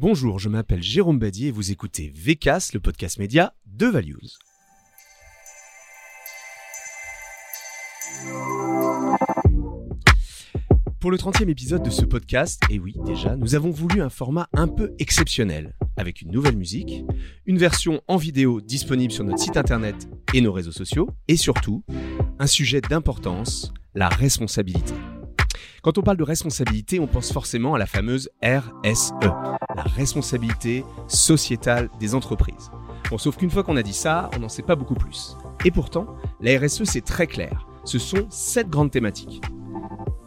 Bonjour, je m'appelle Jérôme Badier et vous écoutez VCAS, le podcast média de Values. Pour le 30e épisode de ce podcast, et oui déjà, nous avons voulu un format un peu exceptionnel, avec une nouvelle musique, une version en vidéo disponible sur notre site internet et nos réseaux sociaux, et surtout, un sujet d'importance, la responsabilité. Quand on parle de responsabilité, on pense forcément à la fameuse RSE, la responsabilité sociétale des entreprises. Bon, sauf qu'une fois qu'on a dit ça, on n'en sait pas beaucoup plus. Et pourtant, la RSE, c'est très clair. Ce sont sept grandes thématiques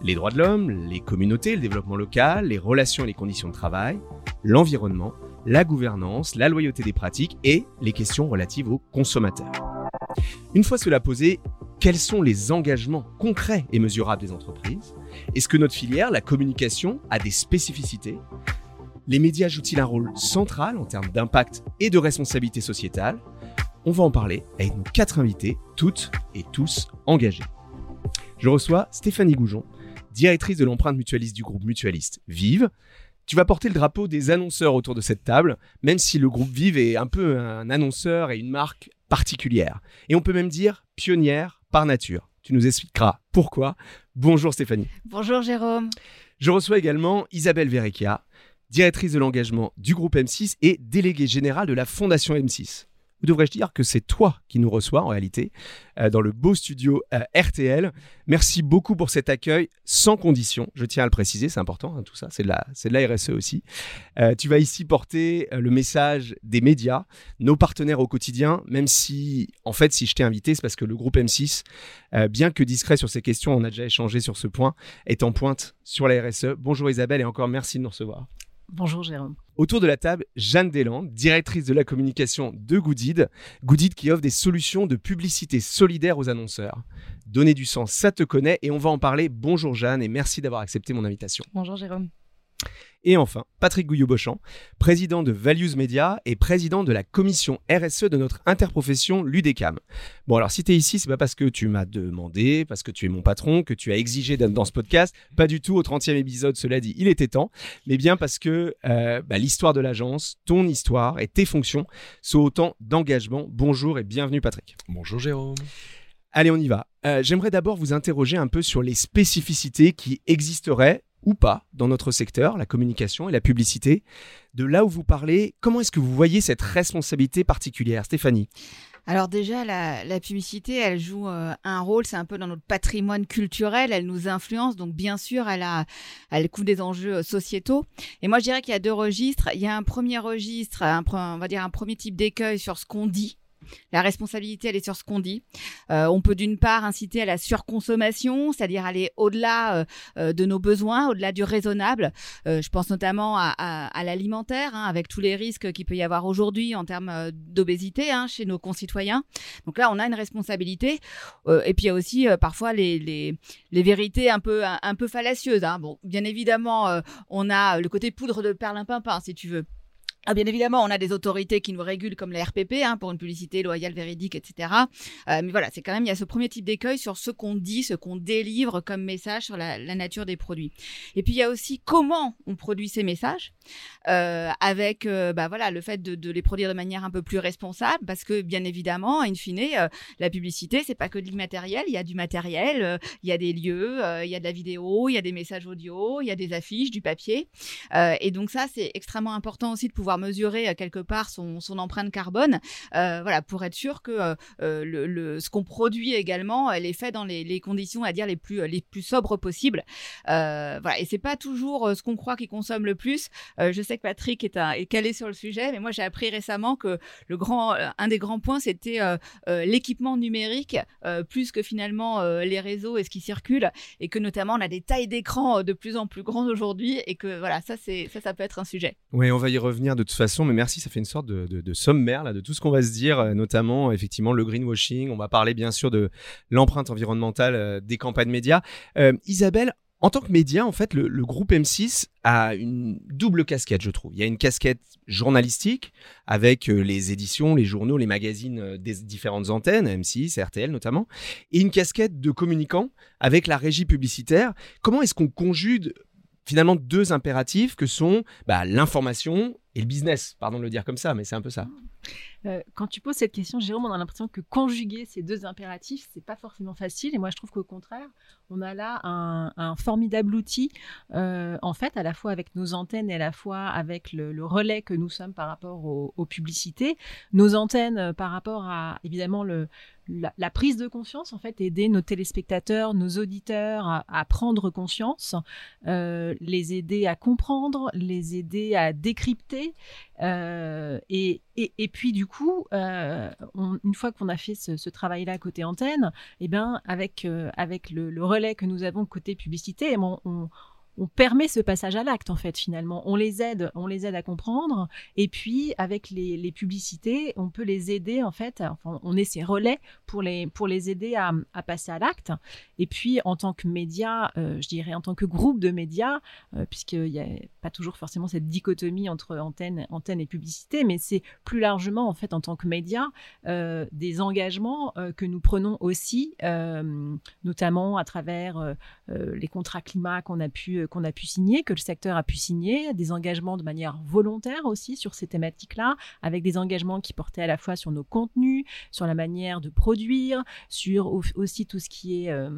les droits de l'homme, les communautés, le développement local, les relations et les conditions de travail, l'environnement, la gouvernance, la loyauté des pratiques et les questions relatives aux consommateurs. Une fois cela posé, quels sont les engagements concrets et mesurables des entreprises? Est-ce que notre filière, la communication, a des spécificités? Les médias jouent-ils un rôle central en termes d'impact et de responsabilité sociétale? On va en parler avec nos quatre invités, toutes et tous engagés. Je reçois Stéphanie Goujon, directrice de l'empreinte mutualiste du groupe mutualiste Vive. Tu vas porter le drapeau des annonceurs autour de cette table, même si le groupe Vive est un peu un annonceur et une marque particulière. Et on peut même dire pionnière par nature. Tu nous expliqueras pourquoi. Bonjour Stéphanie. Bonjour Jérôme. Je reçois également Isabelle Verrecchia, directrice de l'engagement du groupe M6 et déléguée générale de la Fondation M6 ou devrais-je dire que c'est toi qui nous reçois en réalité euh, dans le beau studio euh, RTL. Merci beaucoup pour cet accueil sans condition. Je tiens à le préciser, c'est important hein, tout ça, c'est de, la, de la RSE aussi. Euh, tu vas ici porter le message des médias, nos partenaires au quotidien, même si en fait si je t'ai invité, c'est parce que le groupe M6, bien que discret sur ces questions, on a déjà échangé sur ce point, est en pointe sur la RSE. Bonjour Isabelle et encore merci de nous recevoir. Bonjour Jérôme. Autour de la table, Jeanne Deslandes, directrice de la communication de Goodid. Goodid qui offre des solutions de publicité solidaire aux annonceurs. Donner du sens, ça te connaît et on va en parler. Bonjour Jeanne et merci d'avoir accepté mon invitation. Bonjour Jérôme. Et enfin, Patrick Gouillot-Beauchamp, président de Values Media et président de la commission RSE de notre interprofession l'UDECAM. Bon, alors si tu es ici, c'est pas parce que tu m'as demandé, parce que tu es mon patron, que tu as exigé d'être dans ce podcast. Pas du tout, au 30e épisode, cela dit, il était temps. Mais bien parce que euh, bah, l'histoire de l'agence, ton histoire et tes fonctions sont autant d'engagement. Bonjour et bienvenue, Patrick. Bonjour, Jérôme. Allez, on y va. Euh, j'aimerais d'abord vous interroger un peu sur les spécificités qui existeraient ou pas dans notre secteur, la communication et la publicité. De là où vous parlez, comment est-ce que vous voyez cette responsabilité particulière? Stéphanie alors déjà, la, publicité, elle joue euh, un rôle, c'est un peu dans notre patrimoine culturel, elle nous influence, donc bien sûr, elle, a, elle couvre des enjeux euh, sociétaux. Et moi, je dirais qu'il y a deux registres. Il y a un premier registre, on va dire un premier type d'écueil sur ce qu'on dit, la responsabilité, elle est sur ce qu'on dit. Euh, on peut d'une part inciter à la surconsommation, c'est-à-dire aller au-delà euh, euh, de nos besoins, au-delà du raisonnable. je pense notamment à, l'alimentaire, hein, avec tous les risques qu'il peut y avoir aujourd'hui en termes d'obésité hein, chez nos concitoyens. Donc là, on a une responsabilité. et puis il y a aussi parfois les, vérités un peu, un, peu fallacieuses. Hein. Bon, bien évidemment, on a le côté poudre de perlimpinpin, si tu veux. Ah, bien évidemment, on a des autorités qui nous régulent comme la RPP hein, pour une publicité loyale, véridique, etc. Euh, mais voilà, c'est quand même il y a ce premier type d'écueil sur ce qu'on dit, ce qu'on délivre comme message sur la, nature des produits. Et puis il y a aussi comment on produit ces messages, euh, avec euh, bah voilà le fait de, les produire de manière un peu plus responsable, parce que bien évidemment, in fine, la publicité c'est pas que de l'immatériel, il y a du matériel, il y a des lieux, il y a de la vidéo, il y a des messages audio, il y a des affiches, du papier, et donc ça c'est extrêmement important aussi de pouvoir mesurer euh, quelque part son, empreinte carbone, euh, voilà, pour être sûr que euh, ce qu'on produit également, elle est fait dans les, conditions, à dire les plus les sobres possibles. voilà, et c'est pas toujours ce qu'on croit qui consomme le plus. je sais que Patrick est, calé sur le sujet, mais moi j'ai appris récemment que le grand, un des grands points, c'était l'équipement numérique plus que finalement les réseaux et ce qui circule, et que notamment on a des tailles d'écran de plus en plus grandes aujourd'hui, et que voilà, ça ça, ça peut être un sujet. Oui, on va y revenir de de toute façon, mais merci, ça fait une sorte de, sommaire là, de tout ce qu'on va se dire, euh, notamment effectivement le greenwashing. On va parler bien sûr de l'empreinte environnementale euh, des campagnes médias. Euh, Isabelle, en tant que média, en fait, le, groupe M6 a une double casquette, je trouve. Il y a une casquette journalistique avec les éditions, les journaux, les magazines des différentes antennes, M6, RTL notamment, et une casquette de communicant avec la régie publicitaire. Comment est-ce qu'on conjugue finalement deux impératifs que sont bah, l'information et le business. Pardon de le dire comme ça, mais c'est un peu ça. Euh, quand tu poses cette question, Jérôme, on a l'impression que conjuguer ces deux impératifs, c'est pas forcément facile. Et moi, je trouve qu'au contraire, on a là un, formidable outil, euh, en fait, à la fois avec nos antennes et à la fois avec le, relais que nous sommes par rapport aux, publicités. Nos antennes euh, par rapport à, évidemment, la, prise de conscience, en fait, aider nos téléspectateurs, nos auditeurs à, prendre conscience, les aider à comprendre, les aider à décrypter. Et, et, puis, du coup, euh, une fois qu'on a fait ce, travail-là côté antenne, eh ben, avec, euh, le, relais que nous avons côté publicité, on, on permet ce passage à l'acte en fait finalement. On les aide, on les aide à comprendre et puis avec les, publicités, on peut les aider en fait. Enfin, on est ces relais pour les pour les aider à, passer à l'acte. Et puis en tant que média, euh, je dirais en tant que groupe de médias, euh, puisqu'il n'y a pas toujours forcément cette dichotomie entre antenne, antenne et publicité, mais c'est plus largement en fait en tant que média euh, des engagements que nous prenons aussi, notamment à travers les contrats climat qu'on a pu euh, qu'on a pu signer, que le secteur a pu signer, des engagements de manière volontaire aussi sur ces thématiques-là, avec des engagements qui portaient à la fois sur nos contenus, sur la manière de produire, sur aussi tout ce qui est euh,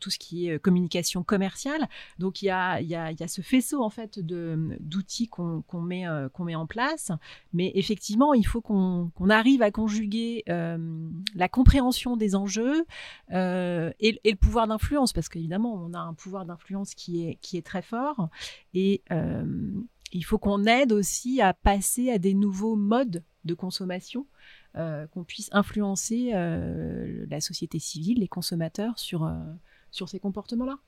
tout ce qui est euh, communication commerciale. Donc il y a, y, a, y a ce faisceau en fait d'outils qu'on met qu'on met en place, mais effectivement il faut qu'on arrive à conjuguer la compréhension des enjeux et, le pouvoir d'influence, parce qu'évidemment on a un pouvoir d'influence qui est est très fort. Et euh, il faut qu'on aide aussi à passer à des nouveaux modes de consommation, euh, qu'on puisse influencer euh, la société civile, les consommateurs sur, sur ces comportements-là.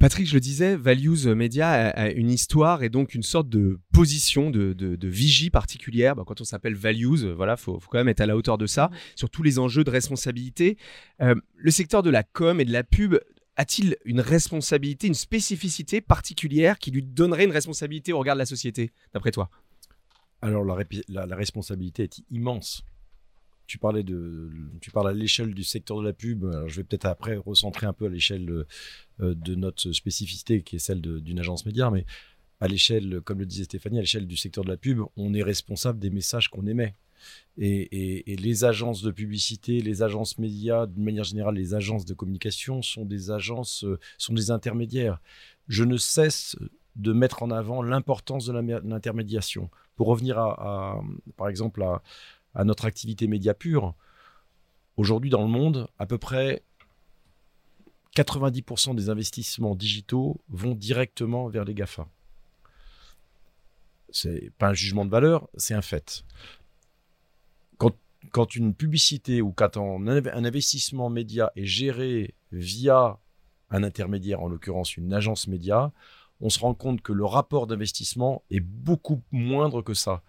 Patrick, je le disais, Values Media a, une histoire et donc une sorte de position, de, de, vigie particulière. Bah, quand on s'appelle Values, voilà, faut, faut, quand même être à la hauteur de ça, sur tous les enjeux de responsabilité. le secteur de la com et de la pub a-t-il une responsabilité, une spécificité particulière qui lui donnerait une responsabilité au regard de la société, d'après toi? Alors la, responsabilité est immense. Tu parlais de, tu parles à l'échelle du secteur de la pub. je vais peut-être après recentrer un peu à l'échelle de, euh, de, notre spécificité, qui est celle d'une agence média, mais à l'échelle, comme le disait Stéphanie, à l'échelle du secteur de la pub, on est responsable des messages qu'on émet. Et, les agences de publicité, les agences médias, d'une manière générale, les agences de communication sont des agences, euh, sont des intermédiaires. Je ne cesse de mettre en avant l'importance de l'intermédiation. Pour revenir à, par exemple, à, notre activité média pure, aujourd'hui dans le monde, à peu près 90% des investissements digitaux vont directement vers les GAFA. C'est pas un jugement de valeur, c'est un fait quand une publicité ou quand un, investissement média est géré via un intermédiaire, en l'occurrence une agence média, on se rend compte que le rapport d'investissement est beaucoup moindre que ça.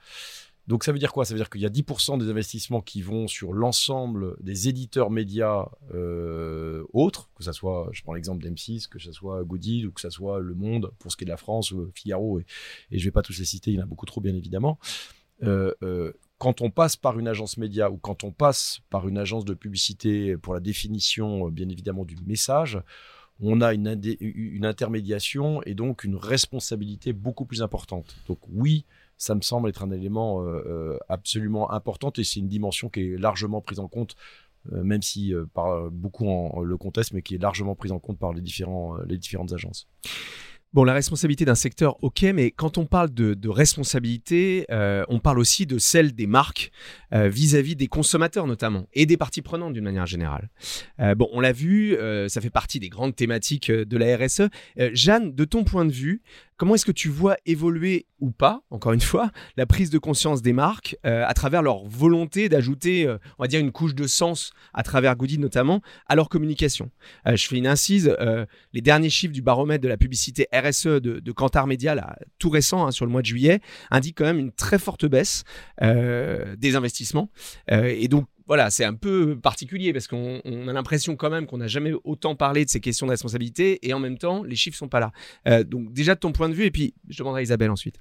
Donc ça veut dire quoi? Ça veut dire qu'il y a 10% des investissements qui vont sur l'ensemble des éditeurs médias euh, autres, que ce soit, je prends l'exemple d'M6, que ce soit Goodil ou que ce soit Le Monde pour ce qui est de la France, ou Figaro, et, je ne vais pas tous les citer, il y en a beaucoup trop bien évidemment. Euh, euh, quand on passe par une agence média ou quand on passe par une agence de publicité pour la définition, euh, bien évidemment, du message, on a une, intermédiation et donc une responsabilité beaucoup plus importante. Donc oui, ça me semble être un élément absolument important et c'est une dimension qui est largement prise en compte, même si par beaucoup le contestent, mais qui est largement prise en compte par les différentes agences. Bon, la responsabilité d'un secteur, ok, mais quand on parle de, responsabilité, euh, on parle aussi de celle des marques euh, vis-à-vis des consommateurs notamment et des parties prenantes d'une manière générale. Euh, bon, on l'a vu, ça fait partie des grandes thématiques de la RSE. Jeanne, de ton point de vue, Comment est-ce que tu vois évoluer ou pas, encore une fois, la prise de conscience des marques euh, à travers leur volonté d'ajouter, euh, on va dire, une couche de sens à travers Goody notamment à leur communication? Euh, Je fais une incise. les derniers chiffres du baromètre de la publicité RSE de, de Kantar Media, tout récent, hein, sur le mois de juillet, indiquent quand même une très forte baisse des investissements. et donc, voilà, c'est un peu particulier parce qu'on a l'impression quand même qu'on n'a jamais autant parlé de ces questions de responsabilité et en même temps, les chiffres sont pas là. Euh, donc déjà de ton point de vue, et puis je demanderai à Isabelle ensuite.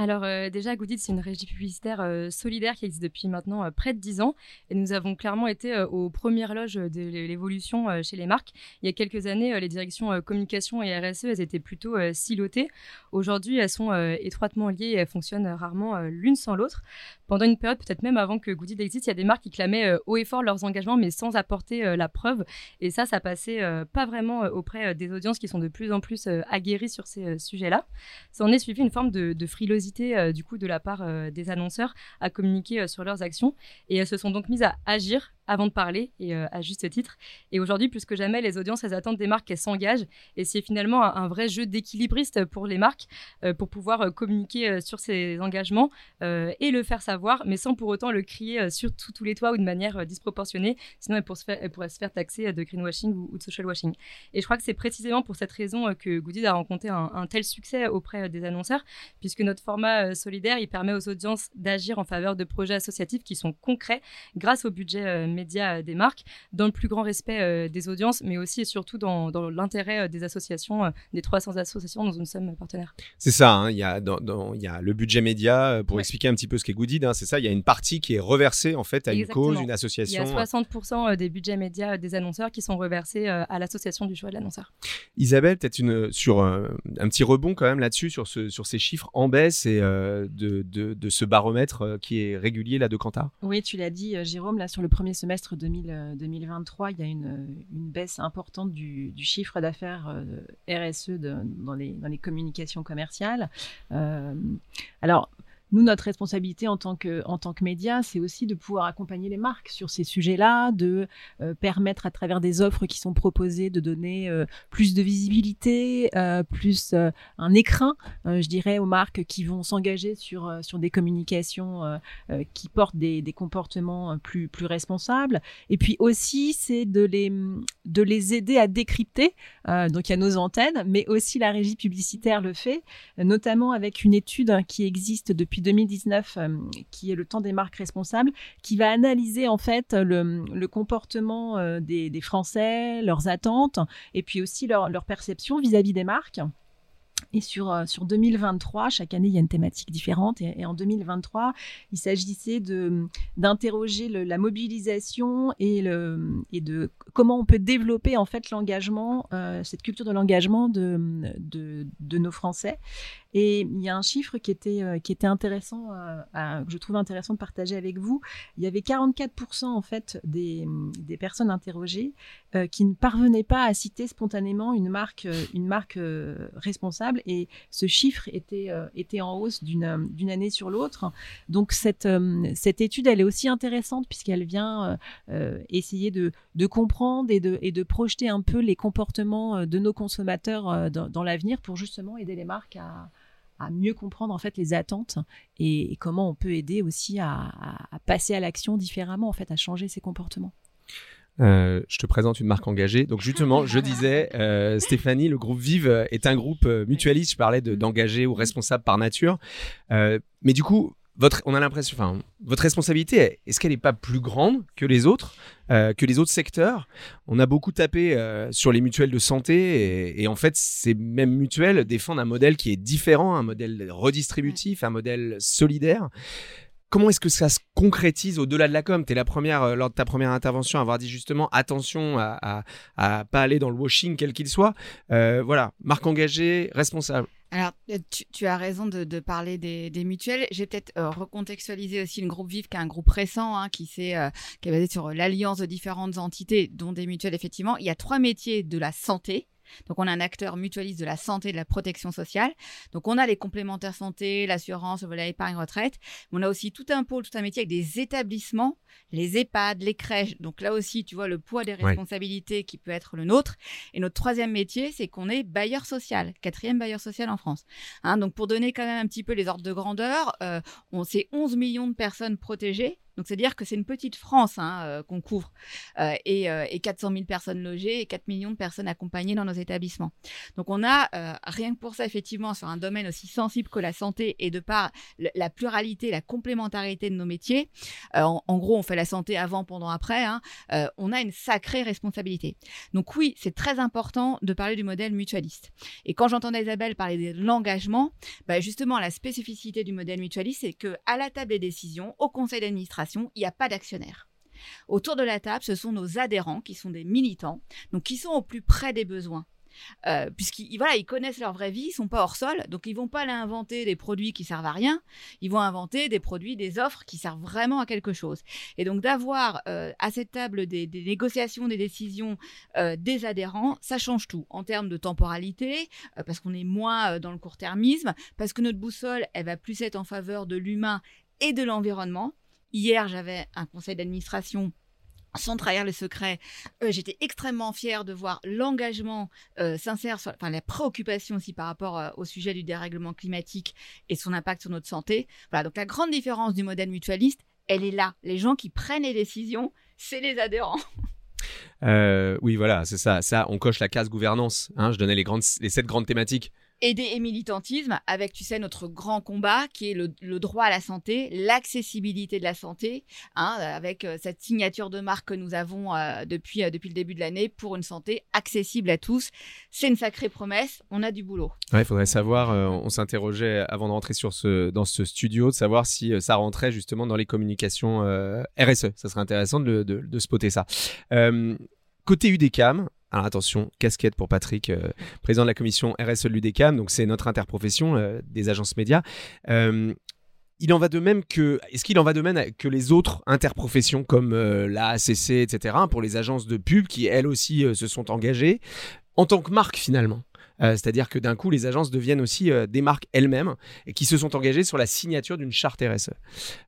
Alors euh, déjà, Goodit, c'est une régie publicitaire euh, solidaire qui existe depuis maintenant euh, près de 10 ans. Et nous avons clairement été aux premières loges de l'évolution chez les marques. Il y a quelques années, les directions communication et RSE, elles étaient plutôt silotées. Aujourd'hui, elles sont étroitement liées et elles fonctionnent rarement l'une sans l'autre. Pendant une période, peut-être même avant que Goodit existe, il y a des marques qui clamaient haut et fort leurs engagements, mais sans apporter la preuve. Et ça, ça passait pas vraiment auprès des audiences qui sont de plus en plus aguerries sur ces sujets-là. Ça en est suivi une forme de, de frilosité euh, du coup de la part euh, des annonceurs à communiquer euh, sur leurs actions. Et elles se sont donc mises à agir avant de parler et euh, à juste titre. Et aujourd'hui, plus que jamais, les audiences, elles attendent des marques qu'elles s'engagent. Et c'est finalement un, vrai jeu d'équilibriste pour les marques euh, pour pouvoir euh, communiquer sur ces engagements et le faire savoir, mais sans pour autant le crier sur tous les toits ou de manière disproportionnée. Sinon, elles, pourraient se faire, pourrait se faire taxer de greenwashing ou, de social washing. Et je crois que c'est précisément pour cette raison que Goodid a rencontré un, tel succès auprès des annonceurs, puisque notre format solidaire, il permet aux audiences d'agir en faveur de projets associatifs qui sont concrets grâce au budget médias euh, des marques, dans le plus grand respect euh, des audiences, mais aussi et surtout dans, l'intérêt euh, des associations, des 300 associations dont nous sommes partenaires. C'est ça, hein, il, y a dans, il y a le budget média, pour expliquer un petit peu ce qu'est Goodid, hein, c'est ça, il y a une partie qui est reversée en fait à une cause, une association. Il y a 60% des budgets médias des annonceurs qui sont reversés à l'association du choix de l'annonceur. Isabelle, peut-être une, sur un, petit rebond quand même là-dessus, sur, ce, sur ces chiffres en baisse et de, de, de, ce baromètre qui est régulier là de Kantar? Oui, tu l'as dit, Jérôme, là sur le premier semestre 2023, euh, il y a une, baisse importante du, chiffre d'affaires euh, RSE dans, les, dans les communications commerciales. Euh, alors, nous, notre responsabilité en tant que, en tant que média, c'est aussi de pouvoir accompagner les marques sur ces sujets-là, de euh, permettre à travers des offres qui sont proposées de donner euh, plus de visibilité, euh, plus un écrin, je dirais, aux marques qui vont s'engager sur, sur des communications qui portent des, des, comportements plus, plus responsables. Et puis aussi, c'est de les, de les aider à décrypter. donc, il y a nos antennes, mais aussi la régie publicitaire le fait, notamment avec une étude qui existe depuis 2019, euh, qui est le temps des marques responsables, qui va analyser en fait le, comportement euh, des, Français, leurs attentes, et puis aussi leur, perception vis-à-vis des marques. Et sur, euh, sur 2023, chaque année, il y a une thématique différente. Et, en 2023, il s'agissait d'interroger la mobilisation et, le, et de comment on peut développer en fait l'engagement, cette culture de l'engagement de, de, de, nos Français. Et il y a un chiffre qui était, euh, qui était intéressant, euh, que je trouve intéressant de partager avec vous. Il y avait 44% en fait des, des personnes interrogées euh, qui ne parvenaient pas à citer spontanément une marque, une marque responsable. Et ce chiffre était, était en hausse d'une, année sur l'autre. Donc cette, cette étude, elle est aussi intéressante puisqu'elle vient essayer de, de comprendre et de, et de projeter un peu les comportements de nos consommateurs dans l'avenir pour justement aider les marques à, à mieux comprendre en fait les attentes et, comment on peut aider aussi à, passer à l'action différemment en fait à changer ses comportements. Euh, je te présente une marque engagée. Donc justement, je disais, euh, Stéphanie, le groupe Vive est un groupe euh, mutualiste. Je parlais d'engagé ou responsable par nature. mais du coup, votre, on a l'impression, enfin, votre responsabilité, est-ce qu'elle n'est pas plus grande que les autres, euh, que les autres secteurs On a beaucoup tapé euh, sur les mutuelles de santé et, en fait, ces mêmes mutuelles défendent un modèle qui est différent, un modèle redistributif, un modèle solidaire. Comment est-ce que ça se concrétise au-delà de la com? Tu es la première, euh, lors de ta première intervention, à avoir dit justement attention à, à, pas aller dans le washing, quel qu'il soit. voilà, marque engagée, responsable. Alors, euh, tu, as raison de, parler des, mutuelles. J'ai peut-être euh, recontextualisé aussi le groupe VIF, qui est un groupe récent, hein, qui, euh, qui est basé sur l'alliance de différentes entités, dont des mutuelles, effectivement. Il y a trois métiers de la santé donc on a un acteur mutualiste de la santé et de la protection sociale. Donc on a les complémentaires santé, l'assurance, le volet épargne retraite. on a aussi tout un pôle, tout un métier avec des établissements, les EHPAD, les crèches. Donc là aussi, tu vois le poids des responsabilités qui peut être le nôtre. Et notre troisième métier, c'est qu'on est bailleur social, quatrième bailleur social en France. Hein, donc pour donner quand même un petit peu les ordres de grandeur, euh, on c'est 11 millions de personnes protégées Donc, c'est-à-dire que c'est une petite France hein, euh, qu'on couvre euh, et, et, 400 000 personnes logées et 4 millions de personnes accompagnées dans nos établissements. Donc, on a, rien que pour ça, effectivement, sur un domaine aussi sensible que la santé et de par la pluralité, la complémentarité de nos métiers, en, gros, on fait la santé avant, pendant, après, hein, on a une sacrée responsabilité. Donc, oui, c'est très important de parler du modèle mutualiste. Et quand j'entendais Isabelle parler de l'engagement, bah, justement, la spécificité du modèle mutualiste, c'est qu'à la table des décisions, au conseil d'administration, il n'y a pas d'actionnaire. Autour de la table, ce sont nos adhérents qui sont des militants, donc qui sont au plus près des besoins. Euh, puisqu'ils voilà, ils connaissent leur vraie vie, ils sont pas hors sol, donc ils vont pas aller inventer des produits qui servent à rien, ils vont inventer des produits, des offres qui servent vraiment à quelque chose. Et donc d'avoir euh, à cette table des, négociations, des décisions euh, des adhérents, ça change tout en termes de temporalité, parce qu'on est moins dans le court-termisme, parce que notre boussole, elle va plus être en faveur de l'humain et de l'environnement. Hier, j'avais un conseil d'administration sans trahir le secret, euh, j'étais extrêmement fière de voir l'engagement euh, sincère, enfin la préoccupation aussi par rapport euh, au sujet du dérèglement climatique et son impact sur notre santé. Voilà, donc la grande différence du modèle mutualiste, elle est là. Les gens qui prennent les décisions, c'est les adhérents. oui, voilà, c'est ça. Ça, on coche la case gouvernance. Hein. je donnais les, les sept grandes thématiques aider et militantisme avec, tu sais, notre grand combat qui est le, droit à la santé, l'accessibilité de la santé, hein, avec euh, cette signature de marque que nous avons euh, depuis, euh, depuis le début de l'année pour une santé accessible à tous. C'est une sacrée promesse, on a du boulot. Il faudrait savoir, on s'interrogeait avant de rentrer sur ce, dans ce studio, de savoir si ça rentrait justement dans les communications RSE. Ça serait intéressant de, de, de spotter ça. côté UDECAM, alors attention, casquette pour Patrick, euh, président de la commission RSE de l'UDECAM, donc c'est notre interprofession euh, des agences médias. Euh, il en va de même que, est-ce qu'il en va de même que les autres interprofessions comme la ACC, etc., pour les agences de pub qui elles aussi se sont engagées en tant que marque finalement? Euh, c'est-à-dire que d'un coup, les agences deviennent aussi euh, des marques elles-mêmes et qui se sont engagées sur la signature d'une charte RSE.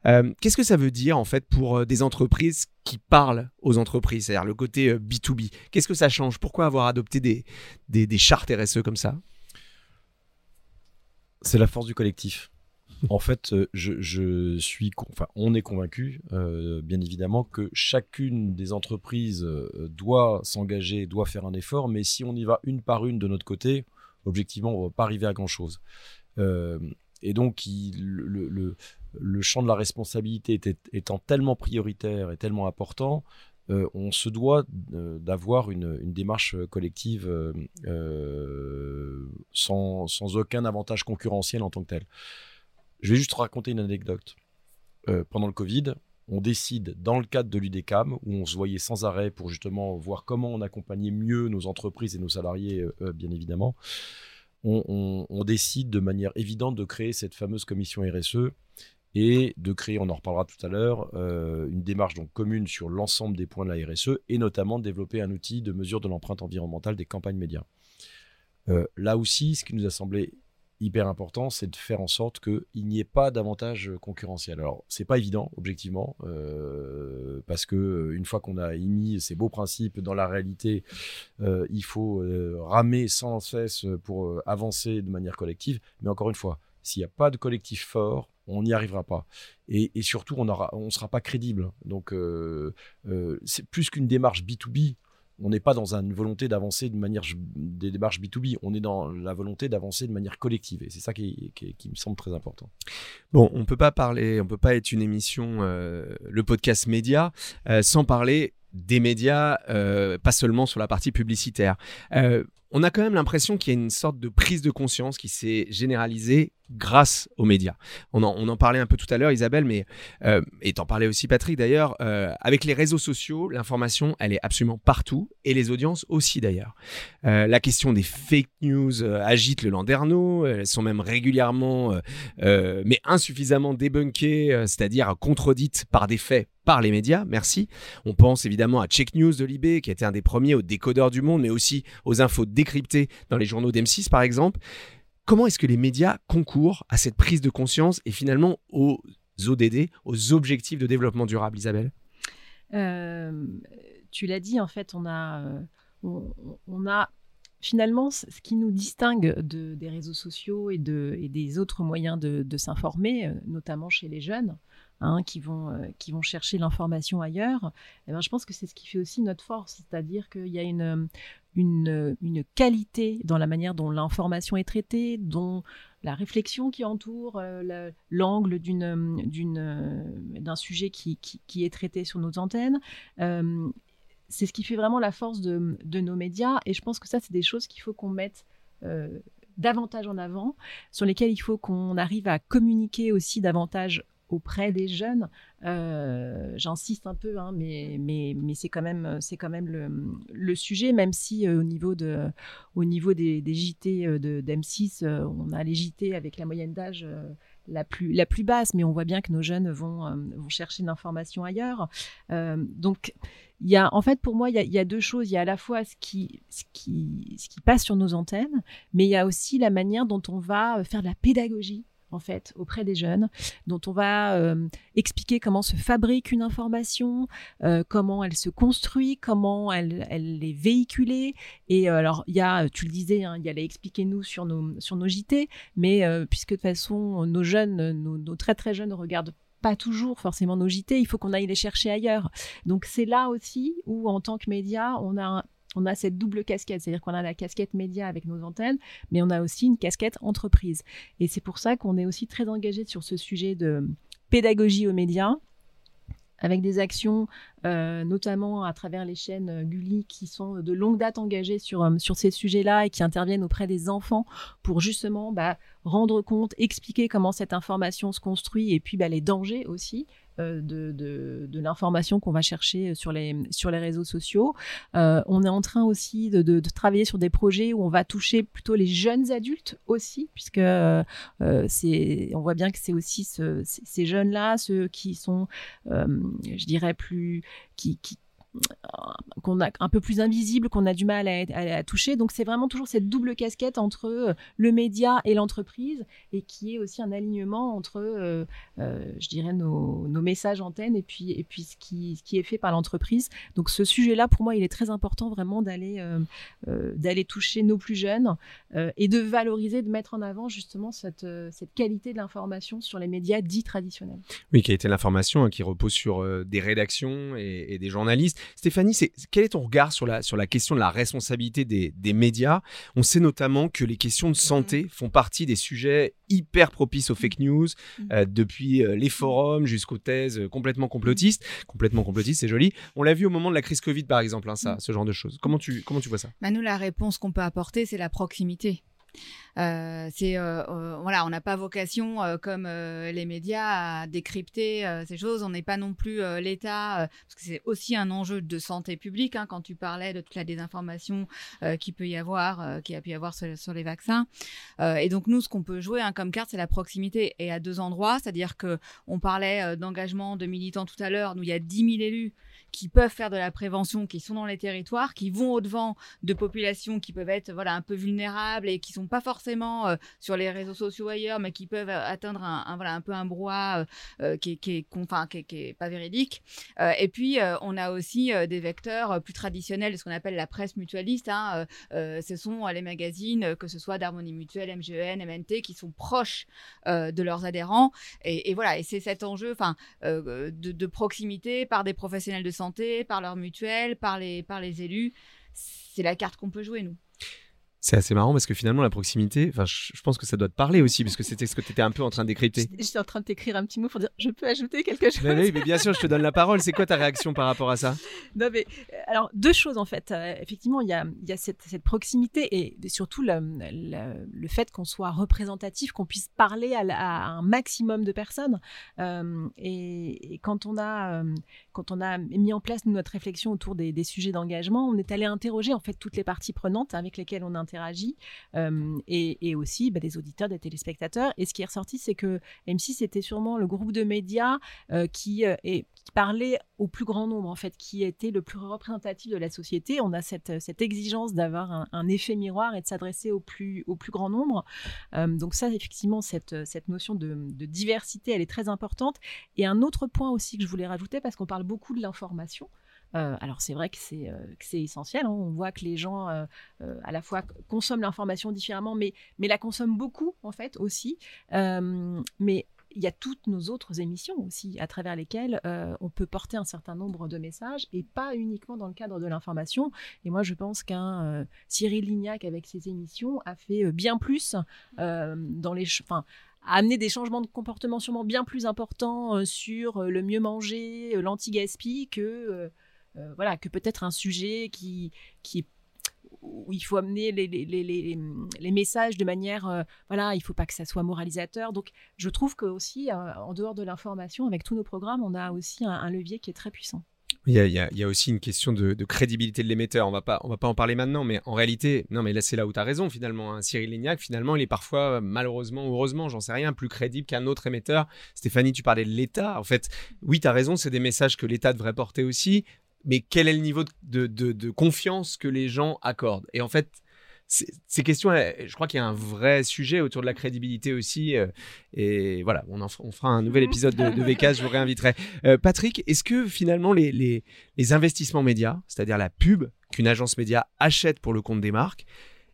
Euh, qu'est-ce que ça veut dire en fait pour des entreprises qui parlent aux entreprises, c'est-à-dire le côté B2B Qu'est-ce que ça change? Pourquoi avoir adopté des, des, des chartes RSE comme ça? C'est la force du collectif en fait, euh, je, suis, enfin, on est convaincu, euh, bien évidemment, que chacune des entreprises euh, doit s'engager, doit faire un effort, mais si on y va une par une de notre côté, objectivement, on va pas arriver à grand chose. et donc, le, champ de la responsabilité étant tellement prioritaire et tellement important, on se doit d'avoir une, démarche collective sans, aucun avantage concurrentiel en tant que tel. Je vais juste raconter une anecdote. Euh, pendant le Covid, on décide, dans le cadre de l'UDECAM, où on se voyait sans arrêt pour justement voir comment on accompagnait mieux nos entreprises et nos salariés, euh, euh, bien évidemment, on, décide de manière évidente de créer cette fameuse commission RSE et de créer, on en reparlera tout à l'heure, une démarche donc commune sur l'ensemble des points de la RSE et notamment de développer un outil de mesure de l'empreinte environnementale des campagnes médias. là aussi, ce qui nous a semblé hyper important, c'est de faire en sorte qu'il n'y ait pas d'avantage concurrentiel. Alors, c'est pas évident, objectivement, euh, parce que euh, une fois qu'on a émis ces beaux principes dans la réalité, euh, il faut ramer sans cesse pour avancer de manière collective. Mais encore une fois, s'il n'y a pas de collectif fort, on n'y arrivera pas. Et, surtout, on ne sera pas crédible. Donc, c'est plus qu'une démarche B2B on n'est pas dans une volonté d'avancer de manière des démarches B2B, on est dans la volonté d'avancer de manière collective. Et c'est ça qui, me semble très important. Bon, on peut pas parler, on peut pas être une émission, euh, le podcast média, euh, sans parler des médias, euh, pas seulement sur la partie publicitaire on a quand même l'impression qu'il y a une sorte de prise de conscience qui s'est généralisée grâce aux médias. On en, parlait un peu tout à l'heure, Isabelle, mais euh, et t'en parlais aussi, Patrick, d'ailleurs. Euh, avec les réseaux sociaux, l'information, elle est absolument partout, et les audiences aussi, d'ailleurs. Euh, la question des fake news agite le landerneau. Elles sont même régulièrement, mais insuffisamment débunkées, c'est-à-dire contredites par des faits par les médias, merci. On pense évidemment à Check News de Libé, qui a été un des premiers aux décodeurs du monde, mais aussi aux infos décryptées dans les journaux d'M6 par exemple. Comment est-ce que les médias concourent à cette prise de conscience et finalement aux ODD, aux objectifs de développement durable, Isabelle? Euh, Tu l'as dit, en fait, on a, euh, on, a finalement, ce qui nous distingue de, des réseaux sociaux et, de, et des autres moyens de, s'informer, euh, notamment chez les jeunes, hein, qui, vont, qui vont chercher l'information ailleurs, eh ben, je pense que c'est ce qui fait aussi notre force, c'est-à-dire qu'il y a une, une, une, qualité dans la manière dont l'information est traitée, dont la réflexion qui entoure euh, l'angle d'une, d'un sujet qui, qui, est traité sur nos antennes. Euh, c'est ce qui fait vraiment la force de, nos médias. Et je pense que ça, c'est des choses qu'il faut qu'on mette euh, davantage en avant, sur lesquelles il faut qu'on arrive à communiquer aussi davantage auprès des jeunes. Euh, j'insiste un peu, hein, mais, c'est quand même, le, sujet, même si euh, au niveau, de, au niveau des, JT d'M6, on a les JT avec la moyenne d'âge la plus, basse, mais on voit bien que nos jeunes vont, euh, vont chercher l'information ailleurs. Euh, donc, en fait, pour moi, il y, a, deux choses. Il y a à la fois ce, qui, ce qui passe sur nos antennes, mais il y a aussi la manière dont on va faire de la pédagogie en fait auprès des jeunes, dont on va euh, expliquer comment se fabrique une information, euh, comment elle se construit, comment elle, est véhiculée. Et euh, alors il y a, tu le disais, hein, il y a les expliquer nous sur nos sur nos JT, mais puisque de toute façon nos jeunes, nos, nos très très jeunes regardent pas toujours forcément nos JT, il faut qu'on aille les chercher ailleurs. Donc c'est là aussi où en tant que média, on a un, on a cette double casquette, c'est-à-dire qu'on a la casquette média avec nos antennes, mais on a aussi une casquette entreprise. Et c'est pour ça qu'on est aussi très engagé sur ce sujet de pédagogie aux médias, avec des actions, euh, notamment à travers les chaînes euh, Gulli, qui sont de longue date engagées sur, euh, sur ces sujets-là et qui interviennent auprès des enfants pour justement bah, rendre compte, expliquer comment cette information se construit et puis bah, les dangers aussi de, de, l'information qu'on va chercher sur les, sur les réseaux sociaux. On est en train aussi de, de, travailler sur des projets où on va toucher plutôt les jeunes adultes aussi, puisque on voit bien que c'est aussi ce, ces jeunes-là, ceux qui sont, je dirais, plus... qui, qui qu'on a un peu plus invisible, qu'on a du mal à, toucher. Donc c'est vraiment toujours cette double casquette entre euh, le média et l'entreprise et qui est aussi un alignement entre, euh, euh, je dirais, nos, messages antennes et puis, et puis ce, qui, est fait par l'entreprise. Donc ce sujet-là, pour moi, il est très important vraiment d'aller d'aller toucher nos plus jeunes et de valoriser, de mettre en avant justement cette, cette qualité de l'information sur les médias dits traditionnels. Oui, qualité de l'information hein, qui repose sur des rédactions et des journalistes Stéphanie, quel est ton regard sur la, sur la question de la responsabilité des, des médias? On sait notamment que les questions de santé mm. font partie des sujets hyper propices aux fake news, mm. euh, depuis euh, les forums jusqu'aux thèses euh, complètement complotistes. Complètement complotistes, c'est joli. On l'a vu au moment de la crise Covid, par exemple, hein, ça, mm. ce genre de choses. Comment tu, comment tu vois ça? Bah Nous, la réponse qu'on peut apporter, c'est la proximité. Euh, c'est euh, euh, voilà, on n'a pas vocation comme les médias à décrypter ces choses. On n'est pas non plus l'État, parce que c'est aussi un enjeu de santé publique. Hein, quand tu parlais de toute la désinformation qui peut y avoir, qui a pu y avoir sur, les vaccins. et donc nous, ce qu'on peut jouer hein, comme carte, c'est la proximité. Et à deux endroits, c'est-à-dire que on parlait d'engagement de militants tout à l'heure. Nous, il y a 10 000 élus qui peuvent faire de la prévention, qui sont dans les territoires, qui vont au-devant de populations qui peuvent être voilà un peu vulnérables et qui sont pas forcément euh, sur les réseaux sociaux ailleurs, mais qui peuvent euh, atteindre un, voilà un peu un brouhaha euh, qui, est, qui, est pas véridique. et puis on a aussi des vecteurs plus traditionnels de ce qu'on appelle la presse mutualiste. Hein, ce sont les magazines, que ce soit d'Harmonie Mutuelle, MGN, MNT, qui sont proches de leurs adhérents. Et, et voilà, et c'est cet enjeu, enfin, de, de proximité par des professionnels de santé, par leur mutuelle, par les, par les élus. C'est la carte qu'on peut jouer, nous. C'est assez marrant parce que finalement, la proximité, enfin, je, pense que ça doit te parler aussi, parce que c'était ce que tu étais un peu en train d'écrire. J'étais en train de t'écrire un petit mot pour dire je peux ajouter quelque chose. oui, mais bien sûr, je te donne la parole. C'est quoi ta réaction par rapport à ça? Non, mais euh, alors, deux choses en fait. Euh, effectivement, il y a, cette, proximité et surtout le, fait qu'on soit représentatif, qu'on puisse parler à, un maximum de personnes. Euh, et, quand, on a, quand on a mis en place notre réflexion autour des, sujets d'engagement, on est allé interroger en fait toutes les parties prenantes avec lesquelles on interagit euh, et, aussi bah, des auditeurs, des téléspectateurs. Et ce qui est ressorti, c'est que M6 c'était sûrement le groupe de médias euh, qui, euh, qui, parlait au plus grand nombre, en fait, qui était le plus représentatif de la société. On a cette, cette exigence d'avoir un, effet miroir et de s'adresser au plus, grand nombre. donc ça, effectivement, cette, cette notion de, diversité, elle est très importante. Et un autre point aussi que je voulais rajouter, parce qu'on parle beaucoup de l'information. alors c'est vrai que c'est essentiel. Hein. On voit que les gens à la fois consomment l'information différemment, mais, mais la consomment beaucoup en fait aussi. mais il y a toutes nos autres émissions aussi, à travers lesquelles euh, on peut porter un certain nombre de messages et pas uniquement dans le cadre de l'information. Et moi, je pense qu'un euh, Cyril Lignac, avec ses émissions, a fait euh, bien plus dans les. Enfin, a amené des changements de comportement sûrement bien plus importants sur le mieux manger, l'anti-gaspi que. voilà, que peut-être un sujet qui, qui est où il faut amener les, messages de manière, euh, voilà, il faut pas que ça soit moralisateur. Donc, je trouve que aussi, euh, en dehors de l'information, avec tous nos programmes, on a aussi un, levier qui est très puissant. Il y, a, il y a, aussi une question de, crédibilité de l'émetteur. On va va pas en parler maintenant, mais en réalité, non, mais là c'est là où tu as raison finalement. Hein. Cyril Lignac, finalement, il est parfois, malheureusement ou heureusement, j'en sais rien, plus crédible qu'un autre émetteur. Stéphanie, tu parlais de l'État. En fait, oui, tu as raison, c'est des messages que l'État devrait porter aussi mais quel est le niveau de, confiance que les gens accordent? Et en fait, ces questions, je crois qu'il y a un vrai sujet autour de la crédibilité aussi. Euh, et voilà, on, en, fera un nouvel épisode de, de VK, je vous réinviterai. Euh, Patrick, est-ce que finalement les, les, investissements médias, c'est-à-dire la pub qu'une agence média achète pour le compte des marques,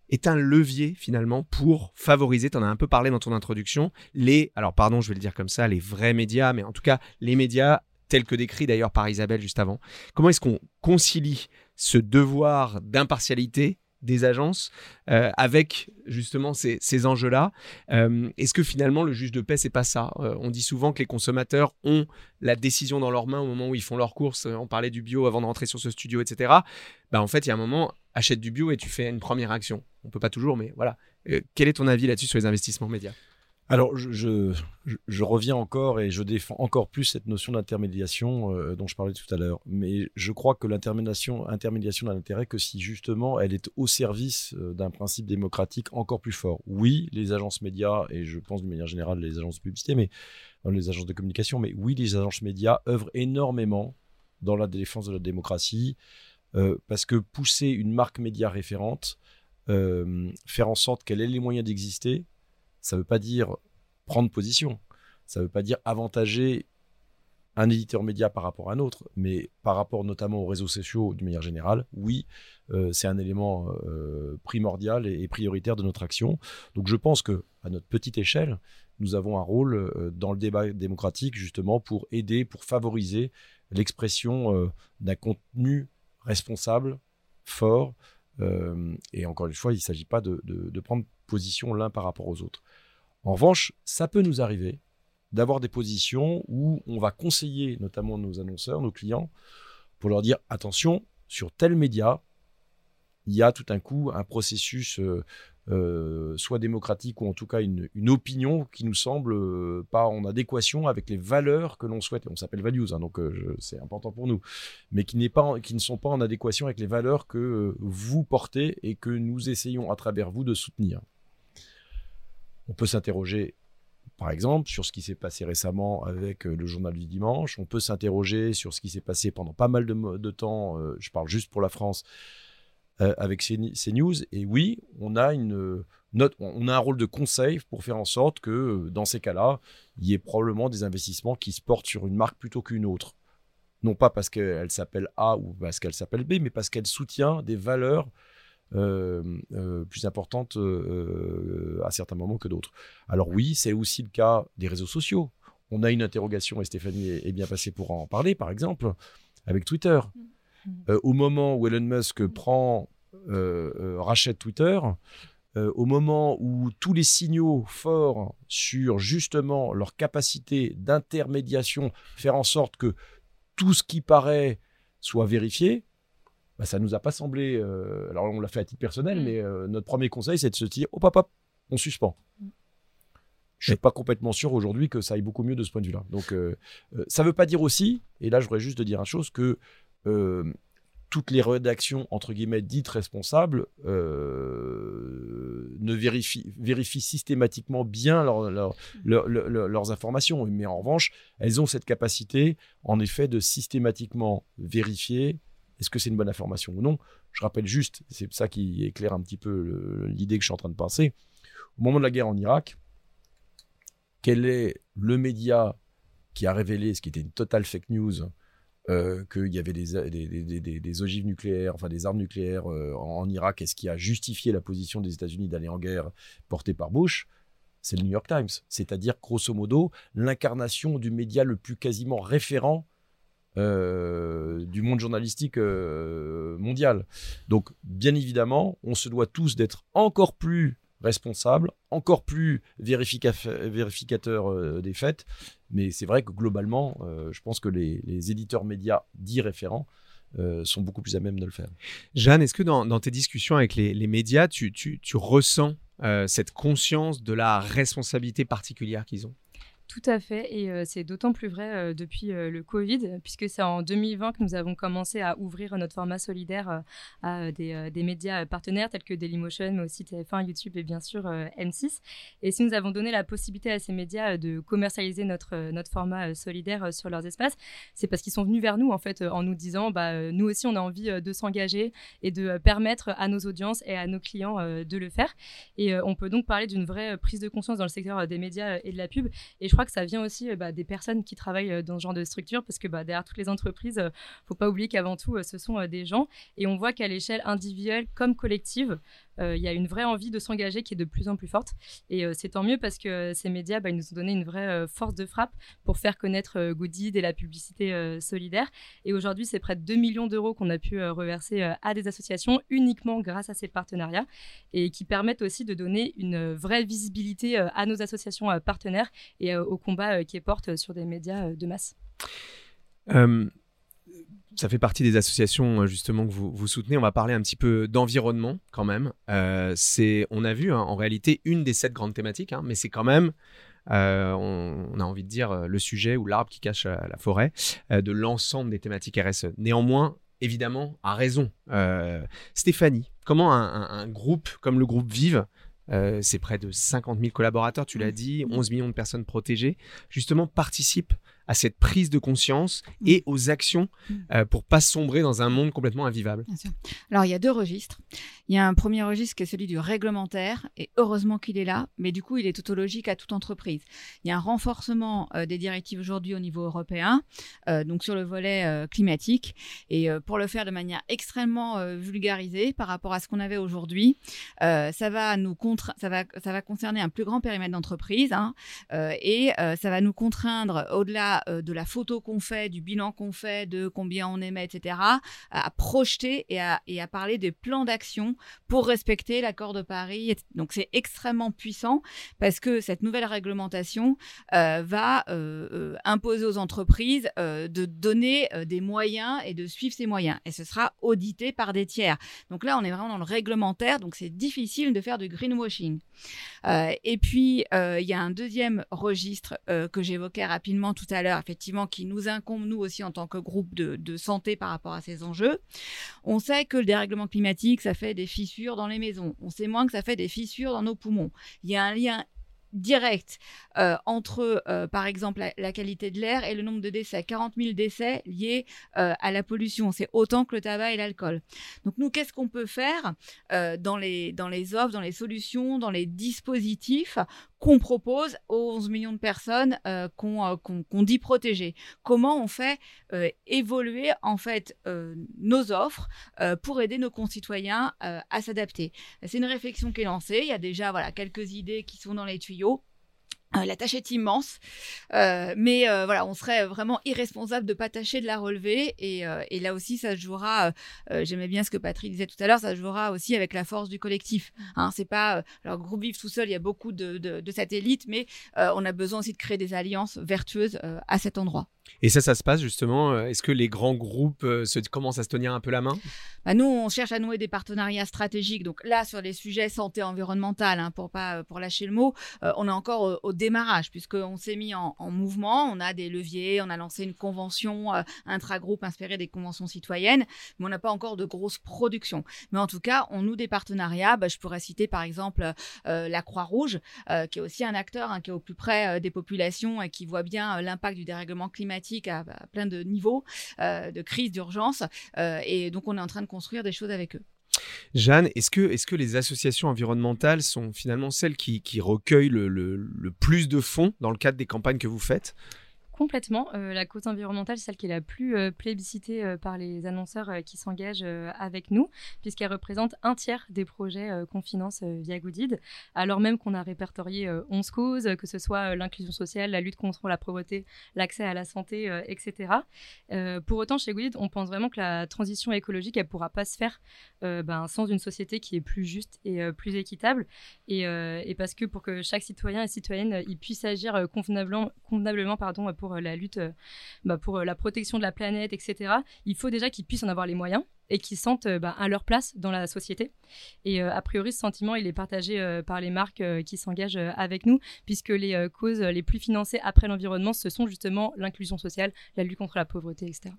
est un levier finalement pour favoriser, tu en as un peu parlé dans ton introduction, les, alors pardon, je vais le dire comme ça, les vrais médias, mais en tout cas les médias tel que décrit d'ailleurs par Isabelle juste avant. Comment est-ce qu'on concilie ce devoir d'impartialité des agences euh, avec justement ces, enjeux-là? Euh, est-ce que finalement le juge de paix c'est pas ça? Euh, On dit souvent que les consommateurs ont la décision dans leurs mains au moment où ils font leurs courses. On parlait du bio avant de rentrer sur ce studio, etc. Bah, en fait, il y a un moment, achète du bio et tu fais une première action. On peut pas toujours, mais voilà. quel est ton avis là-dessus sur les investissements médias? Alors, je, reviens encore et je défends encore plus cette notion d'intermédiation euh, dont je parlais tout à l'heure. Mais je crois que l'intermédiation intermédiation n'a d'intérêt que si justement elle est au service euh, d'un principe démocratique encore plus fort. Oui, les agences médias, et je pense d'une manière générale les agences de publicité, mais euh, les agences de communication, mais oui, les agences médias œuvrent énormément dans la défense de la démocratie, parce que pousser une marque média référente, faire en sorte qu'elle ait les moyens d'exister, ça ne veut pas dire prendre position. Ça ne veut pas dire avantager un éditeur média par rapport à un autre, mais par rapport notamment aux réseaux sociaux d'une manière générale, oui, euh, c'est un élément euh, primordial et, prioritaire de notre action. Donc je pense que à notre petite échelle, nous avons un rôle euh, dans le débat démocratique justement pour aider, pour favoriser l'expression d'un contenu responsable, fort. Et encore une fois, il ne s'agit pas de prendre position l'un par rapport aux autres. En revanche, ça peut nous arriver d'avoir des positions où on va conseiller notamment nos annonceurs, nos clients, pour leur dire attention, sur tel média, il y a tout un coup un processus euh, euh, soit démocratique ou en tout cas une, opinion qui nous semble euh, pas en adéquation avec les valeurs que l'on souhaite. on s'appelle values, hein, donc c'est important pour nous, mais qui, pas, qui ne sont pas en adéquation avec les valeurs que vous portez et que nous essayons à travers vous de soutenir. On peut s'interroger, par exemple, sur ce qui s'est passé récemment avec euh, le journal du dimanche. On peut s'interroger sur ce qui s'est passé pendant pas mal de, temps, euh, je parle juste pour la France, euh, avec ces, news. Et oui, on a, une, note, on a un rôle de conseil pour faire en sorte que, dans ces cas-là, il y ait probablement des investissements qui se portent sur une marque plutôt qu'une autre. Non pas parce qu'elle s'appelle A ou parce qu'elle s'appelle B, mais parce qu'elle soutient des valeurs euh, euh, plus importante euh, à certains moments que d'autres. Alors oui, c'est aussi le cas des réseaux sociaux. On a une interrogation, et Stéphanie est, bien passée pour en parler, par exemple, avec Twitter. Mm. au moment où Elon Musk prend, rachète Twitter, au moment où tous les signaux forts sur justement leur capacité d'intermédiation, faire en sorte que tout ce qui paraît soit vérifié, bah, ça nous a pas semblé. Euh, alors, on l'a fait à titre personnel, mm. mais euh, notre premier conseil, c'est de se dire hop, hop, hop, on suspend. Mm. Je suis pas complètement sûr aujourd'hui que ça aille beaucoup mieux de ce point de vue-là. Donc, euh, ça ne veut pas dire aussi, et là, je voudrais juste dire une chose, que toutes les rédactions, entre guillemets, dites responsables, ne vérifient, systématiquement bien leurs informations. Mais en revanche, elles ont cette capacité, en effet, de systématiquement vérifier, est-ce que c'est une bonne information ou non Je rappelle juste, c'est ça qui éclaire un petit peu l'idée que je suis en train de penser. Au moment de la guerre en Irak, quel est le média qui a révélé ce qui était une totale fake news euh, qu'il y avait des, des, ogives nucléaires, enfin des armes nucléaires euh, en, Irak, et ce qui a justifié la position des États-Unis d'aller en guerre portée par Bush, c'est le New York Times. C'est-à-dire, grosso modo, l'incarnation du média le plus quasiment référent euh, du monde journalistique mondial. Donc, bien évidemment, on se doit tous d'être encore plus responsables, encore plus vérificateurs des faits, mais c'est vrai que globalement, euh, je pense que les, éditeurs médias dits référents euh, sont beaucoup plus à même de le faire. Jeanne, est-ce que dans, tes discussions avec les, médias, tu, ressens euh, cette conscience de la responsabilité particulière qu'ils ont? Tout à fait, et euh, c'est d'autant plus vrai euh, depuis euh, le Covid, puisque c'est en 2020 que nous avons commencé à ouvrir notre format solidaire à des, médias partenaires tels que Dailymotion, mais aussi TF1, YouTube et bien sûr M6. Et si nous avons donné la possibilité à ces médias de commercialiser notre, notre format solidaire sur leurs espaces, c'est parce qu'ils sont venus vers nous en fait en nous disant, bah, nous aussi on a envie de s'engager et de permettre à nos audiences et à nos clients de le faire. Et on peut donc parler d'une vraie prise de conscience dans le secteur des médias et de la pub. Et je crois ça vient aussi euh, bah, des personnes qui travaillent euh, dans ce genre de structure, parce que bah, derrière toutes les entreprises, ne euh, faut pas oublier qu'avant tout, ce sont des gens. Et on voit qu'à l'échelle individuelle comme collective, il y a une vraie envie de s'engager qui est de plus en plus forte. Et c'est tant mieux parce que ces médias, bah, ils nous ont donné une vraie force de frappe pour faire connaître Goodid et la publicité solidaire. Et aujourd'hui, c'est près de 2 millions d'euros qu'on a pu reverser à des associations uniquement grâce à ces partenariats et qui permettent aussi de donner une vraie visibilité à nos associations partenaires et au combat euh, qui est porte sur des médias euh, de masse. Euh, ça fait partie des associations justement que vous, vous, soutenez. On va parler un petit peu d'environnement quand même. c'est, on a vu hein, en réalité une des sept grandes thématiques, hein, mais c'est quand même, on, a envie de dire, le sujet ou l'arbre qui cache la, forêt de l'ensemble des thématiques RSE. Néanmoins, évidemment, a raison. Stéphanie, comment un, groupe comme le groupe Vive euh, c'est près de 50 000 collaborateurs, tu l'as mm. dit, 11 millions de personnes protégées, justement participent à cette prise de conscience mm. et aux actions mm. euh, pour pas sombrer dans un monde complètement invivable. Alors il y a deux registres. Il y a un premier registre qui est celui du réglementaire et heureusement qu'il est là, mais du coup il est tautologique à toute entreprise. Il y a un renforcement euh, des directives aujourd'hui au niveau européen, euh, donc sur le volet climatique et pour le faire de manière extrêmement vulgarisée par rapport à ce qu'on avait aujourd'hui, ça va nous ça va ça va concerner un plus grand périmètre d'entreprise hein, et ça va nous contraindre au-delà euh, de la photo qu'on fait, du bilan qu'on fait, de combien on émet, etc., à, projeter et à, parler des plans d'action pour respecter l'accord de Paris. Donc c'est extrêmement puissant parce que cette nouvelle réglementation euh, va euh, imposer aux entreprises de donner des moyens et de suivre ces moyens. Et ce sera audité par des tiers. Donc là, on est vraiment dans le réglementaire, donc c'est difficile de faire du greenwashing. et puis, il y a un deuxième registre que j'évoquais rapidement tout à l'heure effectivement, qui nous incombe, nous aussi, en tant que groupe de, santé par rapport à ces enjeux. On sait que le dérèglement climatique, ça fait des fissures dans les maisons. On sait moins que ça fait des fissures dans nos poumons. Il y a un lien direct euh, entre, euh, par exemple, la, qualité de l'air et le nombre de décès. 40 000 décès liés euh, à la pollution, c'est autant que le tabac et l'alcool. Donc nous, qu'est-ce qu'on peut faire dans, les, dans les offres, dans les solutions, dans les dispositifs qu'on propose aux 11 millions de personnes qu'on dit protéger Comment on fait évoluer en fait nos offres pour aider nos concitoyens à s'adapter? C'est une réflexion qui est lancée. Il y a déjà voilà quelques idées qui sont dans les tuyaux. Euh, la tâche est immense, euh, mais euh, voilà, on serait vraiment irresponsable de pas tâcher de la relever. Et, là aussi, ça se jouera. J'aimais bien ce que Patrick disait tout à l'heure. Ça se jouera aussi avec la force du collectif. Hein, c'est pas alors groupe vif tout seul. Il y a beaucoup de, de satellites, mais on a besoin aussi de créer des alliances vertueuses à cet endroit. Et ça, ça se passe justement. Euh, est-ce que les grands groupes euh, se, commencent à se tenir un peu la main? Bah Nous, on cherche à nouer des partenariats stratégiques. Donc là, sur les sujets santé environnementale, hein, pour pas euh, pour lâcher le mot, on est encore au, démarrage puisqu'on s'est mis en, mouvement. On a des leviers, on a lancé une convention intra-groupe inspirée des conventions citoyennes, mais on n'a pas encore de grosses productions. Mais en tout cas, on noue des partenariats. Bah, je pourrais citer par exemple la Croix-Rouge, qui est aussi un acteur hein, qui est au plus près des populations et qui voit bien l'impact du dérèglement climatique à, plein de niveaux, euh, de crise, d'urgence. Euh, et donc, on est en train de construire des choses avec eux. Jeanne, est-ce que, est que les associations environnementales sont finalement celles qui, recueillent le, plus de fonds dans le cadre des campagnes que vous faites? Complètement. Euh, la cause environnementale, celle qui est la plus euh, plébiscitée euh, par les annonceurs qui s'engagent avec nous, puisqu'elle représente un tiers des projets qu'on finance via Goodid, alors même qu'on a répertorié 11 causes, que ce soit l'inclusion sociale, la lutte contre la pauvreté, l'accès à la santé, etc. pour autant, chez Goodid, on pense vraiment que la transition écologique, elle ne pourra pas se faire ben, sans une société qui est plus juste et plus équitable, et, parce que pour que chaque citoyen et citoyenne il puisse agir convenablement, convenablement pardon, euh, la lutte, euh, bah, pour euh, la protection de la planète, etc., il faut déjà qu'ils puissent en avoir les moyens et qu'ils sentent bah, à leur place dans la société. Et a priori, ce sentiment, il est partagé par les marques qui s'engagent avec nous, puisque les causes les plus financées après l'environnement, ce sont justement l'inclusion sociale, la lutte contre la pauvreté, etc.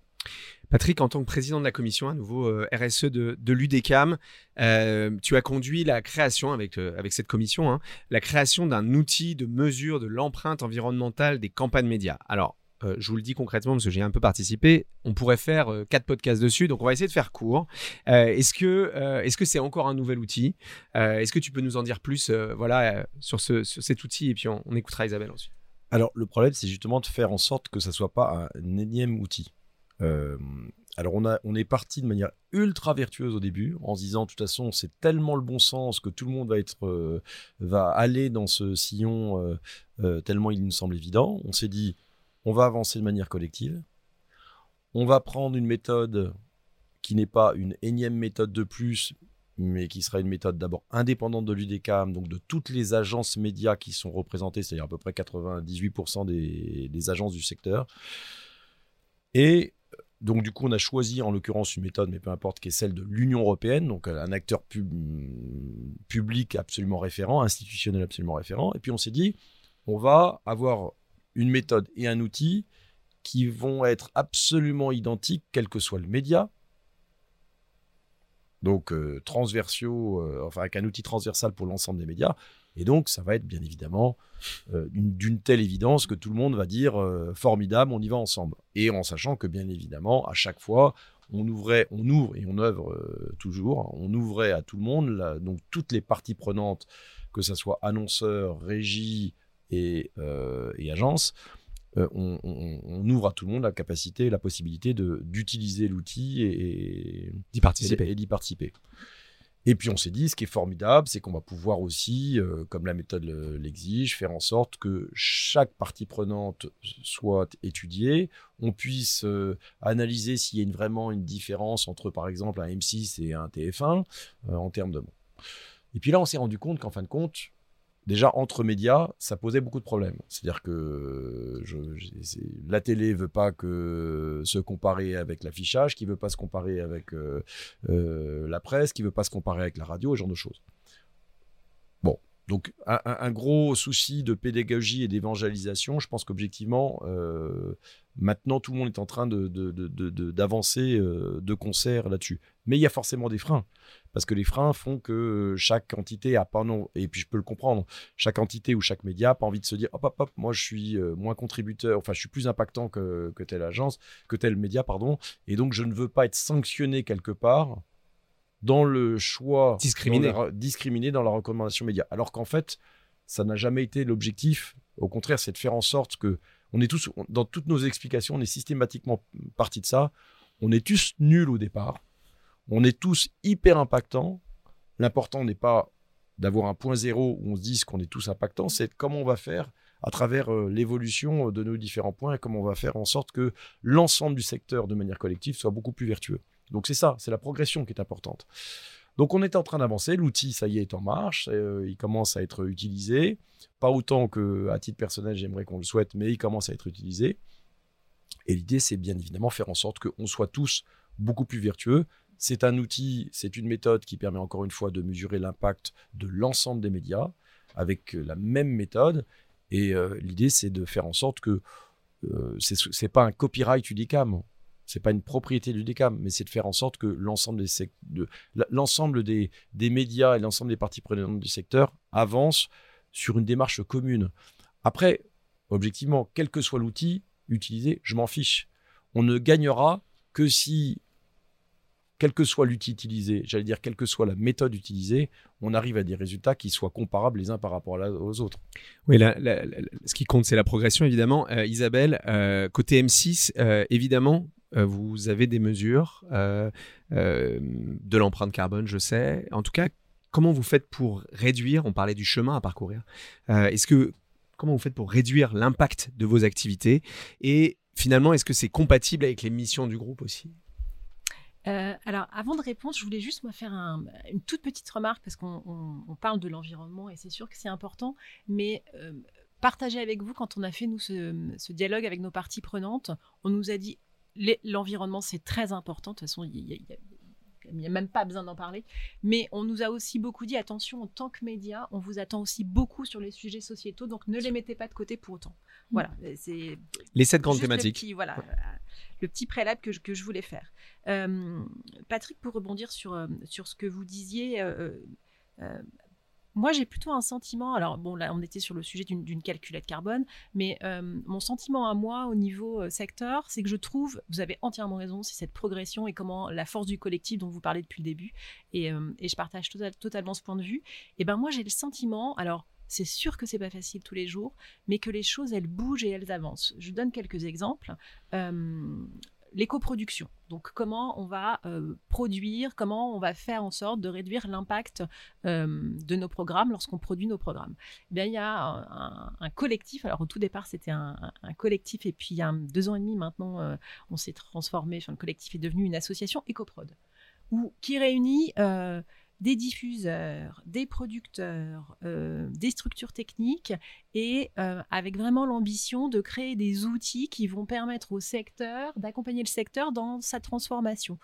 Patrick, en tant que président de la commission, à nouveau RSE de, de l'UDECAM, tu as conduit la création, avec, avec cette commission, hein, la création d'un outil de mesure de l'empreinte environnementale des campagnes médias. Alors, euh, je vous le dis concrètement parce que j'ai un peu participé, on pourrait faire euh, quatre podcasts dessus, donc on va essayer de faire court. Euh, est-ce que est-ce c'est encore un nouvel outil? Est-ce que tu peux nous en dire plus, voilà, sur cet outil et puis on, écoutera Isabelle ensuite. Alors le problème, c'est justement de faire en sorte que ça soit pas un énième outil. alors on, a, on est parti de manière ultra vertueuse au début, en se disant de toute façon c'est tellement le bon sens que tout le monde va être va aller dans ce sillon tellement il nous semble évident. On s'est dit on va avancer de manière collective. On va prendre une méthode qui n'est pas une énième méthode de plus, mais qui sera une méthode d'abord indépendante de l'UDECAM, donc de toutes les agences médias qui sont représentées, c'est-à-dire à peu près 98% des, agences du secteur. Et donc du coup, on a choisi en l'occurrence une méthode, mais peu importe, qui est celle de l'Union européenne, donc un acteur public absolument référent, institutionnel absolument référent. Et puis on s'est dit, on va avoir une méthode et un outil qui vont être absolument identiques, quel que soit le média. Donc euh, transversaux, euh, enfin avec un outil transversal pour l'ensemble des médias. Et donc ça va être bien évidemment euh, d'une telle évidence que tout le monde va dire formidable, on y va ensemble. Et en sachant que bien évidemment, à chaque fois, on ouvrait, on ouvre et on œuvre toujours, hein, on ouvrait à tout le monde, donc toutes les parties prenantes, que ce soit annonceurs, régie, et, euh, et agences, euh, on, ouvre à tout le monde la capacité, la possibilité d'utiliser l'outil et d'y participer. Et, d'y participer. Et puis on s'est dit, ce qui est formidable, c'est qu'on va pouvoir aussi, euh, comme la méthode l'exige, faire en sorte que chaque partie prenante soit étudiée, on puisse analyser s'il y a vraiment une différence entre, par exemple, un M6 et un TF1 en termes de... Et puis là, on s'est rendu compte qu'en fin de compte, déjà entre médias, ça posait beaucoup de problèmes. C'est-à-dire que la télé veut pas se comparer avec l'affichage, qui veut pas se comparer avec euh, euh, la presse, qui veut pas se comparer avec la radio, ce genre de choses. Bon, donc un, gros souci de pédagogie et d'évangélisation. Je pense qu'objectivement, euh, maintenant tout le monde est en train d'avancer de, de concert là-dessus. Mais il y a forcément des freins. Parce que les freins font que chaque entité a pas non et puis je peux le comprendre chaque entité ou chaque média a pas envie de se dire hop hop hop moi je suis euh, moins contributeur enfin je suis plus impactant que, que telle agence que tel média pardon et donc je ne veux pas être sanctionné quelque part dans le choix discriminé. dans la, discriminé dans la recommandation média. Alors qu'en fait ça n'a jamais été l'objectif. Au contraire c'est de faire en sorte que on est tous dans toutes nos explications on est systématiquement parti de ça. On est tous nuls au départ on est tous hyper impactants. L'important n'est pas d'avoir un point zéro où on se dise qu'on est tous impactants, c'est comment on va faire à travers euh, l'évolution de nos différents points et comment on va faire en sorte que l'ensemble du secteur de manière collective soit beaucoup plus vertueux. Donc c'est ça, c'est la progression qui est importante. Donc on est en train d'avancer, l'outil ça y est est en marche, euh, il commence à être utilisé, pas autant que à titre personnel j'aimerais qu'on le souhaite, mais il commence à être utilisé. Et l'idée c'est bien évidemment faire en sorte qu'on soit tous beaucoup plus vertueux, c'est un outil, c'est une méthode qui permet encore une fois de mesurer l'impact de l'ensemble des médias avec euh, la même méthode. Et euh, l'idée, c'est de faire en sorte que euh, ce n'est pas un copyright UDICAM, c'est pas une propriété du DECAM, mais c'est de faire en sorte que l'ensemble des, de, l'ensemble des, des médias et l'ensemble des parties prenantes du secteur avancent sur une démarche commune. Après, objectivement, quel que soit l'outil utilisé, je m'en fiche. On ne gagnera que si quel que soit l'outil utilisé, j'allais dire quelle que soit la méthode utilisée, on arrive à des résultats qui soient comparables les uns par rapport aux autres. Oui, ce qui compte, c'est la progression, évidemment. Euh, Isabelle, euh, côté M6, euh, évidemment, vous avez des mesures de l'empreinte carbone, je sais. En tout cas, comment vous faites pour réduire, on parlait du chemin à parcourir, est-ce que, comment vous faites pour réduire l'impact de vos activités Et finalement, est-ce que c'est compatible avec les missions du groupe aussi? Euh, alors, avant de répondre, je voulais juste moi faire une toute petite remarque parce qu'on parle de l'environnement et c'est sûr que c'est important, mais euh, partager avec vous quand on a fait nous ce, dialogue avec nos parties prenantes, on nous a dit l'environnement c'est très important. De toute façon, il n'y a, même pas besoin d'en parler. Mais on nous a aussi beaucoup dit attention, en tant que média, on vous attend aussi beaucoup sur les sujets sociétaux, donc ne les mettez pas de côté pour autant. Voilà, c'est les sept grandes thématiques. voilà, le petit préalable que je, que je voulais faire. Euh, Patrick, pour rebondir sur, euh, sur ce que vous disiez, euh, moi j'ai plutôt un sentiment, alors bon là on était sur le sujet d'une calculette carbone, mais mon sentiment à moi au niveau secteur, c'est que je trouve, vous avez entièrement raison, c'est cette progression et comment la force du collectif dont vous parlez depuis le début, et, et je partage tota-, totalement ce point de vue, et ben moi j'ai le sentiment, alors c'est sûr que c'est pas facile tous les jours, mais que les choses elles bougent et elles avancent. Je donne quelques exemples. Euh, l'éco-production. Donc comment on va euh, produire, comment on va faire en sorte de réduire l'impact euh, de nos programmes lorsqu'on produit nos programmes? Eh bien, il y a un, collectif, alors au tout départ c'était un, collectif et puis il y a deux ans et demi maintenant on s'est transformé, le collectif est devenu une association EcoProd, où, qui réunit des diffuseurs, des producteurs, euh, des structures techniques et euh, avec vraiment l'ambition de créer des outils qui vont permettre au secteur, d'accompagner le secteur dans sa transformation.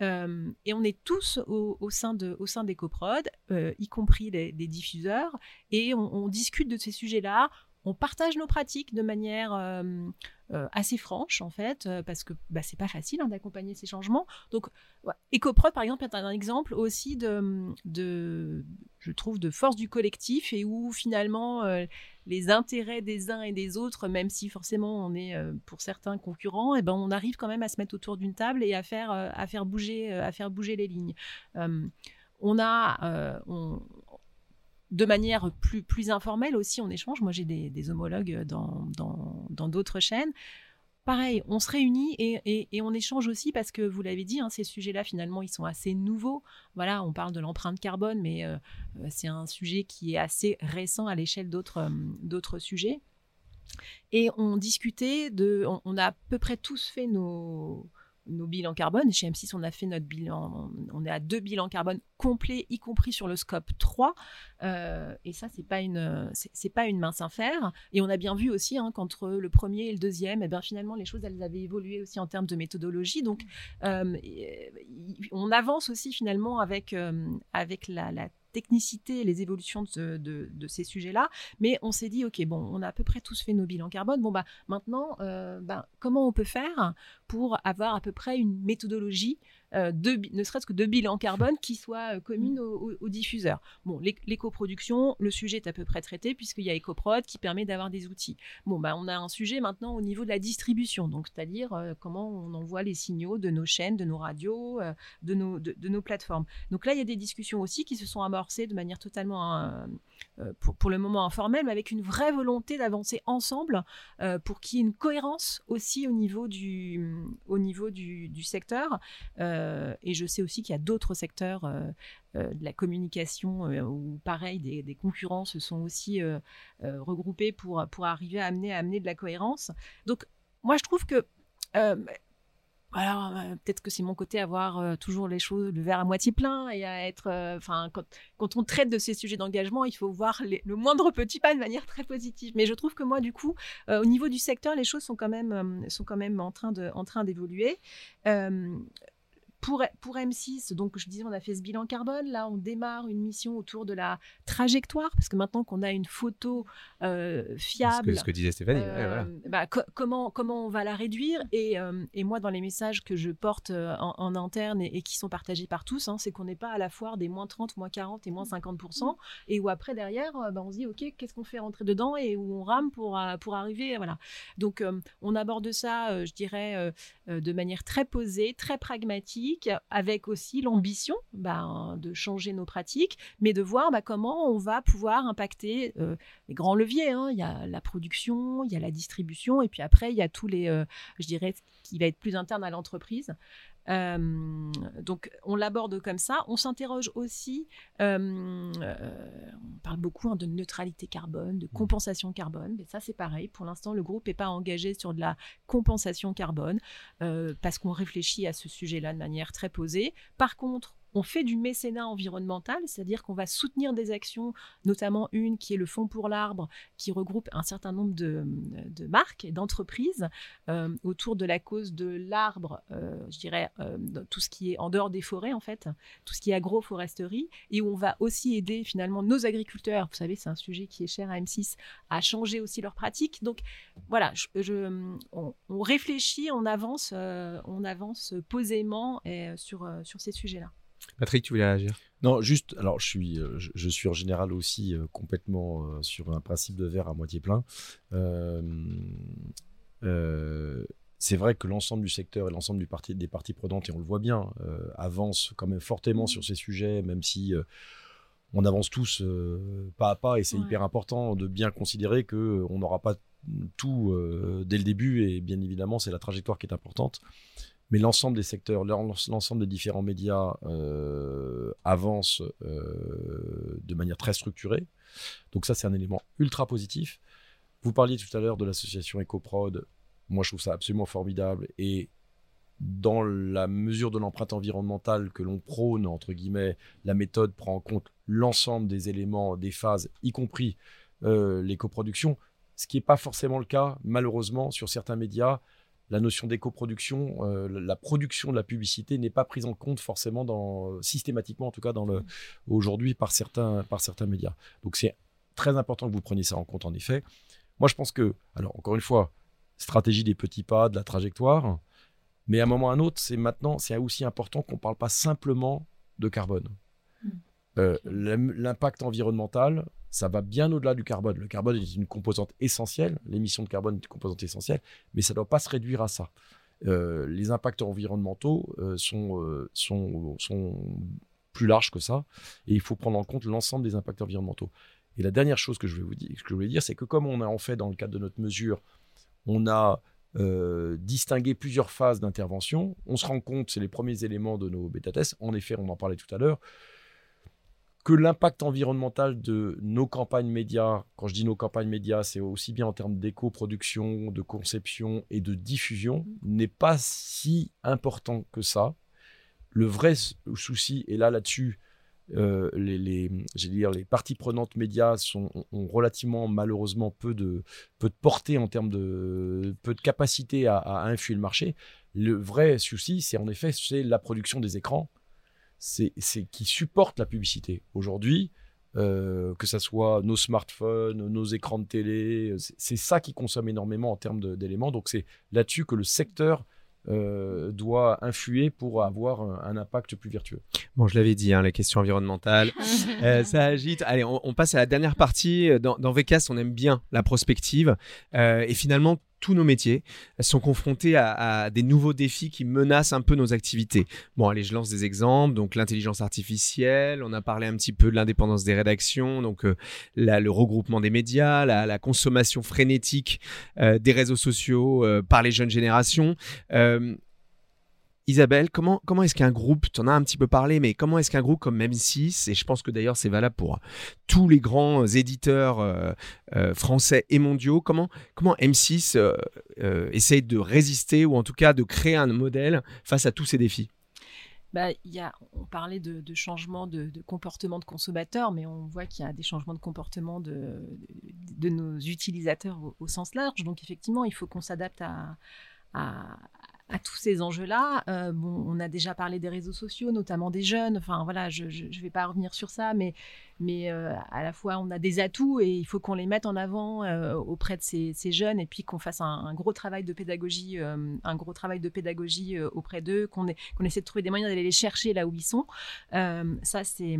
Euh, et on est tous au, sein de, au sein d'EcoProd, y compris les, diffuseurs, et on discute de ces sujets-là on partage nos pratiques de manière euh, euh, assez franche en fait, euh, parce que bah, c'est pas facile hein, d'accompagner ces changements. Donc, EcoProd par exemple est un exemple aussi de, de, je trouve, de force du collectif et où finalement les intérêts des uns et des autres, même si forcément on est pour certains concurrents, et eh ben on arrive quand même à se mettre autour d'une table et à faire, à faire bouger, à faire bouger les lignes. on a, on, de manière plus, plus informelle aussi, on échange. Moi, j'ai des, homologues dans d'autres dans, chaînes. Pareil, on se réunit et, on échange aussi parce que vous l'avez dit, hein, ces sujets-là, finalement, ils sont assez nouveaux. Voilà, on parle de l'empreinte carbone, mais euh, euh, c'est un sujet qui est assez récent à l'échelle d'autres d'autres sujets. Et on discutait de. on, a à peu près tous fait nos, nos bilans carbone. Chez M6, on a fait notre bilan, on est à deux bilans carbone complets, y compris sur le scope 3. Euh, et ça, c'est pas une, c'est pas une mince affaire. Et on a bien vu aussi hein, qu'entre le premier et le deuxième, et eh bien finalement, les choses, elles avaient évolué aussi en termes de méthodologie. Donc, euh, on avance aussi finalement avec, euh, avec la, la technicité et les évolutions de, ces sujets-là. Mais on s'est dit, OK, bon, on a à peu près tous fait nos bilans carbone. Bon, bah, maintenant, bah, comment on peut faire pour avoir à peu près une méthodologie euh, ne serait-ce que de bilan carbone qui soit euh, commune aux, diffuseurs. Bon, l'éco-production, le sujet est à peu près traité puisqu'il y a EcoProd qui permet d'avoir des outils. Bon, bah, on a un sujet maintenant au niveau de la distribution, donc c'est-à-dire euh, comment on envoie les signaux de nos chaînes, de nos radios, de, nos, de, nos plateformes. Donc là, il y a des discussions aussi qui se sont amorcées de manière totalement, pour, pour, le moment informelle, mais avec une vraie volonté d'avancer ensemble pour qu'il y ait une cohérence aussi au niveau du, au niveau du, secteur. Euh, et je sais aussi qu'il y a d'autres secteurs euh, euh, de la communication où, pareil, des, concurrents se sont aussi regroupés pour, pour arriver à amener, à amener de la cohérence. Donc, moi, je trouve que alors peut-être que c'est mon côté à voir toujours les choses, le verre à moitié plein et à être, enfin, quand, on traite de ces sujets d'engagement, il faut voir le moindre petit pas de manière très positive. Mais je trouve que moi, du coup, au niveau du secteur, les choses sont quand même, en train d'évoluer pour, pour M6, donc je disais, on a fait ce bilan carbone. Là, on démarre une mission autour de la trajectoire, parce que maintenant qu'on a une photo euh, fiable. Ce que, disait Stéphanie. Euh, bah, comment, comment on va la réduire? Et, euh, et, moi, dans les messages que je porte en, interne et, qui sont partagés par tous, hein, c'est qu'on n'est pas à la foire des moins 30, moins 40 et moins 50%, et où après, derrière, bah, on se dit, OK, qu'est-ce qu'on fait rentrer dedans et où on rame pour, pour arriver. Voilà. Donc, on aborde ça, je dirais, de manière très posée, très pragmatique avec aussi l'ambition ben, de changer nos pratiques, mais de voir ben, comment on va pouvoir impacter euh, les grands leviers. Hein. Il y a la production, il y a la distribution, et puis après, il y a tous les, euh, je dirais, qui va être plus interne à l'entreprise. Euh, donc, on l'aborde comme ça. On s'interroge aussi, euh, euh, on parle beaucoup hein, de neutralité carbone, de mmh. compensation carbone. Mais ça, c'est pareil. Pour l'instant, le groupe n'est pas engagé sur de la compensation carbone parce qu'on réfléchit à ce sujet-là de manière très posée. Par contre, on fait du mécénat environnemental, c'est-à-dire qu'on va soutenir des actions, notamment une qui est le Fonds pour l'arbre, qui regroupe un certain nombre de, marques et d'entreprises euh, autour de la cause de l'arbre, euh, je dirais euh, tout ce qui est en dehors des forêts en fait, tout ce qui est agroforesterie, et où on va aussi aider finalement nos agriculteurs, vous savez c'est un sujet qui est cher à M6, à changer aussi leurs pratiques. Donc voilà, on, réfléchit, on avance, on avance posément sur, sur ces sujets-là. Patrick, tu voulais réagir? Non, juste, alors je suis, euh, je, suis en général aussi euh, complètement euh, sur un principe de verre à moitié plein. c'est vrai que l'ensemble du secteur et l'ensemble du parti, des parties prenantes, et on le voit bien, avance quand même fortement sur ces sujets, même si on avance tous pas à pas, et c'est hyper important de bien considérer qu'on n'aura pas tout dès le début, et bien évidemment, c'est la trajectoire qui est importante mais l'ensemble des secteurs, l'ensemble des différents médias euh, avancent euh, de manière très structurée. Donc ça, c'est un élément ultra positif. Vous parliez tout à l'heure de l'association EcoProd. Moi, je trouve ça absolument formidable. Et dans la mesure de l'empreinte environnementale que l'on prône, entre guillemets, la méthode prend en compte l'ensemble des éléments, des phases, y compris euh, l'éco-production, ce qui n'est pas forcément le cas, malheureusement, sur certains médias la notion d'éco-production, euh, la production de la publicité n'est pas prise en compte forcément dans, systématiquement, en tout cas dans le, aujourd'hui par certains, par certains médias. Donc c'est très important que vous preniez ça en compte en effet. Moi je pense que, alors encore une fois, stratégie des petits pas, de la trajectoire, mais à un moment ou à un autre, c'est maintenant, c'est aussi important qu'on ne parle pas simplement de carbone. Euh, l'impact environnemental, ça va bien au-delà du carbone. Le carbone est une composante essentielle, l'émission de carbone est une composante essentielle, mais ça ne doit pas se réduire à ça. Euh, les impacts environnementaux euh, sont, sont, sont, plus larges que ça, et il faut prendre en compte l'ensemble des impacts environnementaux. Et la dernière chose que je, vais vous dire, que je voulais dire, c'est que comme on a en fait dans le cadre de notre mesure, on a distingué plusieurs phases d'intervention, on se rend compte, c'est les premiers éléments de nos bêta-tests, en effet, on en parlait tout à l'heure, que l'impact environnemental de nos campagnes médias, quand je dis nos campagnes médias, c'est aussi bien en termes d'éco-production, de conception et de diffusion, n'est pas si important que ça. Le vrai souci, et là là-dessus, euh, les, les, dire, les parties prenantes médias sont, ont relativement malheureusement peu de, peu de portée en termes de peu de capacité à, à influer le marché. Le vrai souci, c'est en effet c'est la production des écrans c'est qui supporte la publicité. Aujourd'hui, euh, que ce soit nos smartphones, nos écrans de télé, c'est ça qui consomme énormément en termes d'éléments. Donc c'est là-dessus que le secteur euh, doit influer pour avoir un, impact plus vertueux. Bon, je l'avais dit, hein, les questions environnementales, euh, ça agite. Allez, on, passe à la dernière partie. Dans, dans on aime bien la prospective. et finalement, tous nos métiers sont confrontés à, des nouveaux défis qui menacent un peu nos activités. Bon, allez, je lance des exemples. Donc, l'intelligence artificielle, on a parlé un petit peu de l'indépendance des rédactions, donc euh, le regroupement des médias, la, consommation frénétique euh, des réseaux sociaux euh, par les jeunes générations. Isabelle, comment, comment est-ce qu'un groupe, tu en as un petit peu parlé, mais comment est-ce qu'un groupe comme M6, et je pense que d'ailleurs c'est valable pour tous les grands euh, éditeurs euh, euh, français et mondiaux, comment, comment M6 essaye de résister ou en tout cas de créer un modèle face à tous ces défis? Bah, on parlait de, changement de, comportement de consommateurs, mais on voit qu'il y a des changements de comportement de, de, nos utilisateurs au, sens large. Donc effectivement, il faut qu'on s'adapte à, à, à tous ces enjeux-là. Euh, bon, on a déjà parlé des réseaux sociaux, notamment des jeunes. Enfin voilà, je ne vais pas revenir sur ça, mais mais à la fois on a des atouts et il faut qu'on les mette en avant auprès de ces, jeunes et puis qu'on fasse un, gros travail de pédagogie, un gros travail de pédagogie auprès d'eux, qu'on essaie de trouver des moyens d'aller les chercher là où ils sont. ça c'est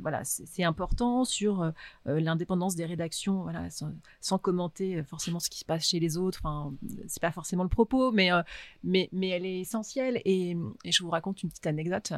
voilà c'est important sur l'indépendance des rédactions, voilà sans, commenter forcément ce qui se passe chez les autres. Enfin c'est pas forcément le propos, mais mais mais elle est essentielle et, je vous raconte une petite anecdote.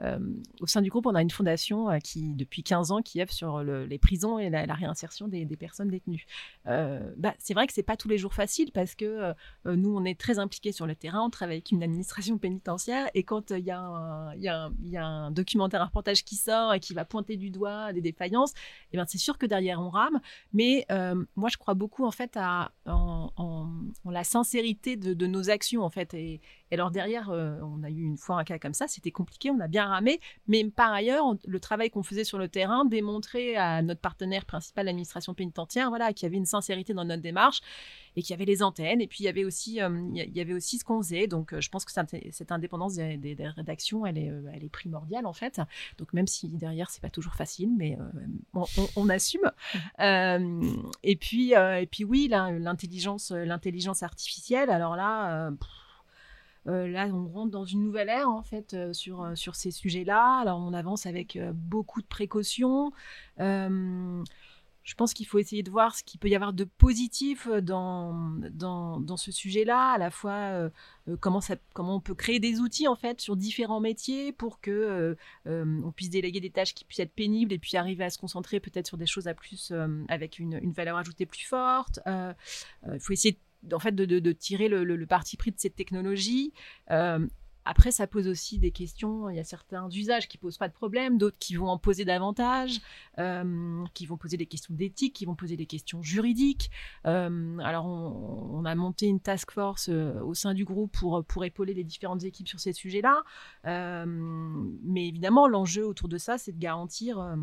Euh, au sein du groupe, on a une fondation euh, qui, depuis 15 ans, qui sur les prisons et la, réinsertion des, personnes détenues. Euh, bah, c'est vrai que c'est pas tous les jours facile parce que nous, on est très impliqués sur le terrain, on travaille avec une administration pénitentiaire et quand il y, a un documentaire, un reportage qui sort et qui va pointer du doigt des défaillances, eh ben, c'est sûr que derrière on rame. Mais moi, je crois beaucoup en fait à la sincérité de, nos actions en fait et alors derrière, euh, on a eu une fois un cas comme ça, c'était compliqué, on a bien ramé, mais par ailleurs, le travail qu'on faisait sur le terrain démontrait à notre partenaire principal, l'administration pénitentiaire, voilà, qu'il y avait une sincérité dans notre démarche et qu'il y avait les antennes, et puis il y avait aussi, euh, il y avait aussi ce qu'on faisait. Donc euh, je pense que cette indépendance des, rédactions, elle est, elle est primordiale en fait. Donc même si derrière c'est pas toujours facile, mais on, assume. et puis, et puis oui, l'intelligence, l'intelligence artificielle. Alors là. Là, on rentre dans une nouvelle ère en fait euh, sur, euh, sur ces sujets-là. Alors, on avance avec beaucoup de précautions. je pense qu'il faut essayer de voir ce qu'il peut y avoir de positif dans, dans, ce sujet-là, à la fois comment on peut créer des outils en fait sur différents métiers pour que on puisse déléguer des tâches qui puissent être pénibles et puis arriver à se concentrer peut-être sur des choses à plus avec une, une, valeur ajoutée plus forte. Il faut essayer de en fait, de, tirer le, parti pris de cette technologie. Euh, après, ça pose aussi des questions. Il y a certains usages qui posent pas de problème, d'autres qui vont en poser davantage, euh, qui vont poser des questions d'éthique, qui vont poser des questions juridiques. Euh, alors, on, a monté une task force au sein du groupe pour, pour épauler les différentes équipes sur ces sujets-là. mais évidemment, l'enjeu autour de ça, c'est de garantir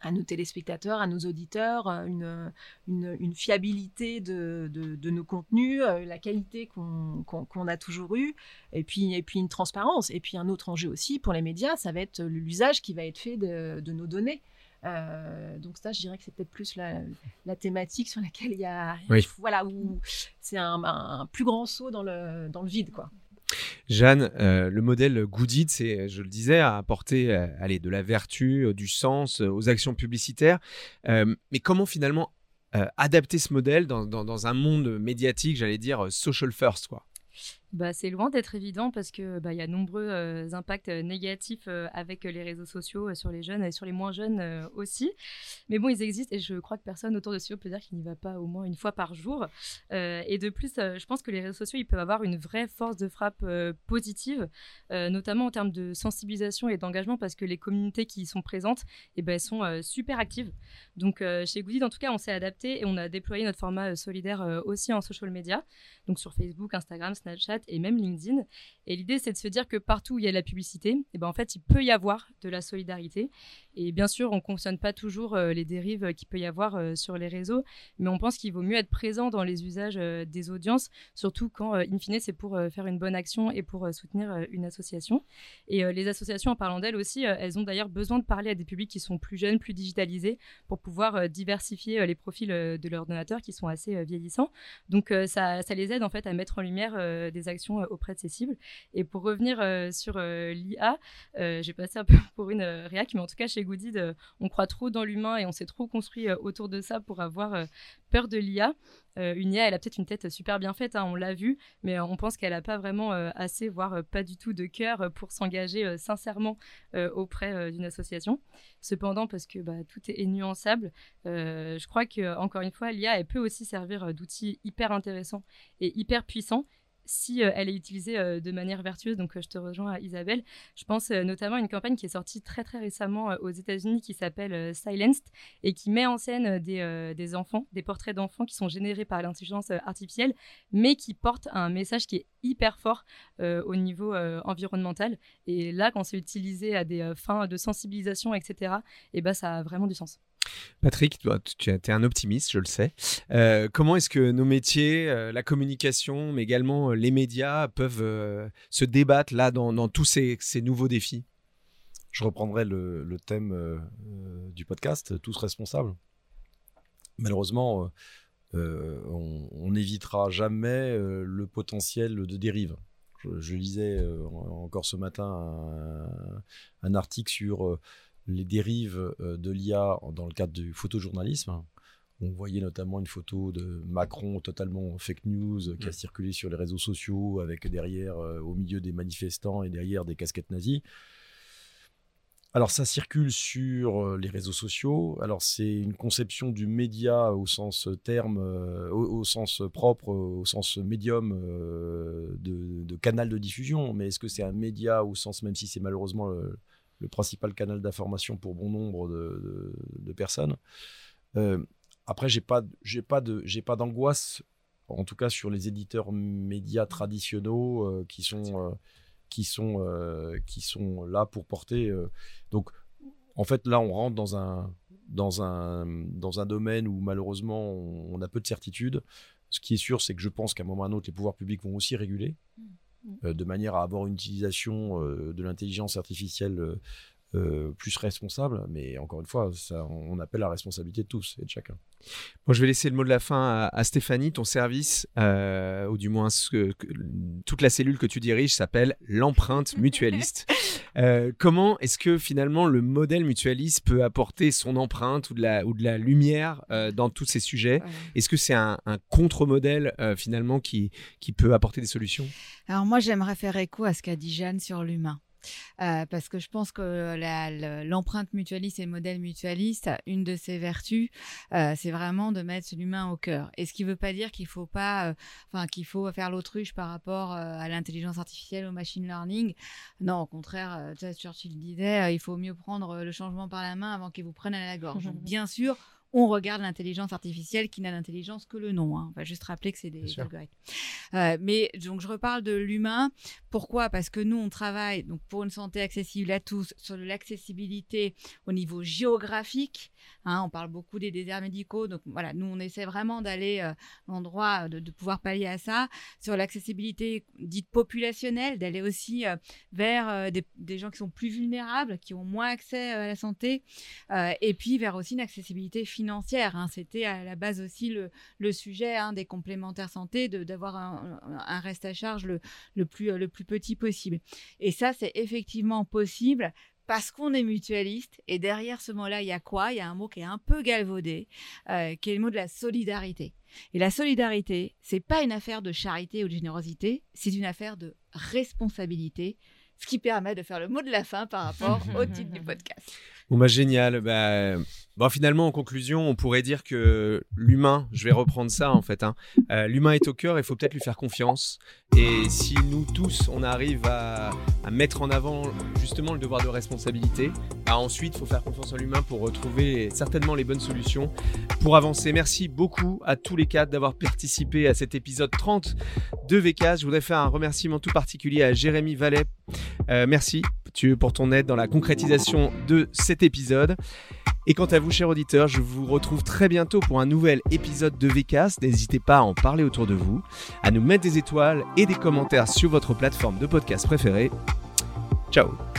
à nos téléspectateurs, à nos auditeurs, euh, une, une, fiabilité de, de, nos contenus, euh, la qualité qu'on a toujours eue, et puis, et puis une transparence. Et puis un autre enjeu aussi pour les médias, ça va être l'usage qui va être fait de, de nos données. Euh, donc ça, je dirais que c'est peut-être plus la, la, thématique sur laquelle il y a, voilà, où c'est un, un, plus grand saut dans le, dans le vide, quoi. Jeanne, euh, le modèle Goodit, c'est, je le disais, à apporter euh, allez, de la vertu, euh, du sens aux actions publicitaires. mais comment finalement adapter ce modèle dans, dans, dans un monde médiatique, j'allais dire social first quoi? Bah, c'est loin d'être évident parce que bah, y a nombreux impacts négatifs avec les réseaux sociaux sur les jeunes et sur les moins jeunes aussi. Mais bon, ils existent et je crois que personne autour de ce peut dire qu'il n'y va pas au moins une fois par jour. et de plus, je pense que les réseaux sociaux, ils peuvent avoir une vraie force de frappe positive, notamment en termes de sensibilisation et d'engagement parce que les communautés qui y sont présentes, eh ben, sont super actives. Donc chez Goodie, en tout cas, on s'est adapté et on a déployé notre format solidaire aussi en social media, donc sur Facebook, Instagram, Snapchat et même LinkedIn. Et l'idée, c'est de se dire que partout où il y a la publicité, eh ben, en fait, il peut y avoir de la solidarité. Et bien sûr, on ne consonne pas toujours euh, les dérives qu'il peut y avoir euh, sur les réseaux, mais on pense qu'il vaut mieux être présent dans les usages euh, des audiences, surtout quand, in fine, c'est pour faire une bonne action et pour soutenir une association. Et les associations, en parlant d'elles aussi, elles ont d'ailleurs besoin de parler à des publics qui sont plus jeunes, plus digitalisés, pour pouvoir diversifier les profils de leurs donateurs qui sont assez vieillissants. Donc, ça, ça, les aide en fait à mettre en lumière des auprès de ces cibles. Et pour revenir sur l'IA, j'ai passé un peu pour une réac, mais en tout cas, chez Goodid, euh, on croit trop dans l'humain et on s'est trop construit euh, autour de ça pour avoir euh, peur de l'IA. une IA, elle a peut-être une tête super bien faite, hein, on l'a vu, mais on pense qu'elle n'a pas vraiment assez, voire pas du tout de cœur pour s'engager sincèrement auprès d'une association. Cependant, parce que bah, tout est, nuançable, je crois que encore une fois, l'IA, elle peut aussi servir d'outil hyper intéressant et hyper puissant si euh, elle est utilisée euh, de manière vertueuse. Donc, euh, je te rejoins, Isabelle. Je pense notamment à une campagne qui est sortie très très récemment aux États-Unis qui s'appelle Silenced et qui met en scène des, des enfants, des portraits d'enfants qui sont générés par l'intelligence artificielle, mais qui portent un message qui est hyper fort au niveau environnemental. Et là, quand c'est utilisé à des fins de sensibilisation, etc., et eh ben, ça a vraiment du sens. Patrick, tu es un optimiste, je le sais. Euh, comment est-ce que nos métiers, euh, la communication, mais également euh, les médias peuvent se débattre là dans, tous ces, nouveaux défis? Je reprendrai le, thème du podcast, tous responsables. Malheureusement, on n'évitera jamais le potentiel de dérive. Je, lisais encore ce matin un article sur les dérives de l'IA dans le cadre du photojournalisme. On voyait notamment une photo de Macron totalement fake news qui a mm. circulé sur les réseaux sociaux avec derrière, euh, au milieu des manifestants et derrière des casquettes nazies. Alors ça circule sur euh, les réseaux sociaux. Alors c'est une conception du média au sens terme, euh, au, sens propre, au sens médium de, canal de diffusion. Mais est-ce que c'est un média au sens, même si c'est malheureusement le, principal canal d'information pour bon nombre de, personnes après, j'ai pas, j'ai pas de, j'ai pas d'angoisse, en tout cas sur les éditeurs médias traditionnels euh, qui sont, euh, qui sont, euh, qui sont là pour porter. donc, en fait, là, on rentre dans un, dans un, dans un domaine où malheureusement on, a peu de certitude. Ce qui est sûr, c'est que je pense qu'à un moment ou à un autre, les pouvoirs publics vont aussi réguler, mmh. De manière à avoir une utilisation de l'intelligence artificielle euh, plus responsable. Mais encore une fois, ça, on appelle la responsabilité de tous et de chacun. Bon, je vais laisser le mot de la fin à, Stéphanie. Ton service, euh, ou du moins ce toute la cellule que tu diriges, s'appelle l'empreinte mutualiste. Euh, comment est-ce que finalement le modèle mutualiste peut apporter son empreinte ou de la, ou de la lumière dans tous ces sujets? Est-ce que c'est un, un contre-modèle finalement qui, qui peut apporter des solutions? Alors moi, j'aimerais faire écho à ce qu'a dit Jeanne sur l'humain. Euh, parce que je pense que l'empreinte mutualiste et le modèle mutualiste, une de ses vertus, euh, c'est vraiment de mettre l'humain au cœur. Et ce qui ne veut pas dire qu'il faut pas, euh, enfin qu'il faut faire l'autruche par rapport à l'intelligence artificielle, au machine learning. Non, au contraire, Churchill disait, il faut mieux prendre le changement par la main avant qu'il vous prenne à la gorge. bien sûr, on regarde l'intelligence artificielle qui n'a d'intelligence que le nom. Hein. On va juste rappeler que c'est des algorithmes. Euh, mais donc je reparle de l'humain. Pourquoi? Parce que nous on travaille donc pour une santé accessible à tous sur l'accessibilité au niveau géographique. Hein. on parle beaucoup des déserts médicaux. Donc voilà, nous on essaie vraiment d'aller euh, l'endroit de, pouvoir pallier à ça. Sur l'accessibilité dite populationnelle, d'aller aussi euh, vers des, gens qui sont plus vulnérables, qui ont moins accès à la santé, et puis vers aussi une accessibilité financière financière. Hein. C'était à la base aussi le, sujet hein, des complémentaires santé, d'avoir un, reste à charge le, le, plus, le plus petit possible. Et ça, c'est effectivement possible parce qu'on est mutualiste. Et derrière ce mot-là, il y a quoi? Il y a un mot qui est un peu galvaudé, euh, qui est le mot de la solidarité. Et la solidarité, c'est pas une affaire de charité ou de générosité, c'est une affaire de responsabilité, ce qui permet de faire le mot de la fin par rapport au titre du podcast. Bon bah génial. Bah, bon, finalement, en conclusion, on pourrait dire que l'humain, je vais reprendre ça en fait, hein, euh, l'humain est au cœur, il faut peut-être lui faire confiance. Et si nous tous, on arrive à, mettre en avant justement le devoir de responsabilité, bah ensuite, il faut faire confiance en l'humain pour retrouver certainement les bonnes solutions pour avancer. Merci beaucoup à tous les quatre d'avoir participé à cet épisode 30 de VCAS. Je voudrais faire un remerciement tout particulier à Jérémy Vallet. Euh, merci pour ton aide dans la concrétisation de cet épisode. Et quant à vous, chers auditeurs, je vous retrouve très bientôt pour un nouvel épisode de VCast. N'hésitez pas à en parler autour de vous, à nous mettre des étoiles et des commentaires sur votre plateforme de podcast préférée. Ciao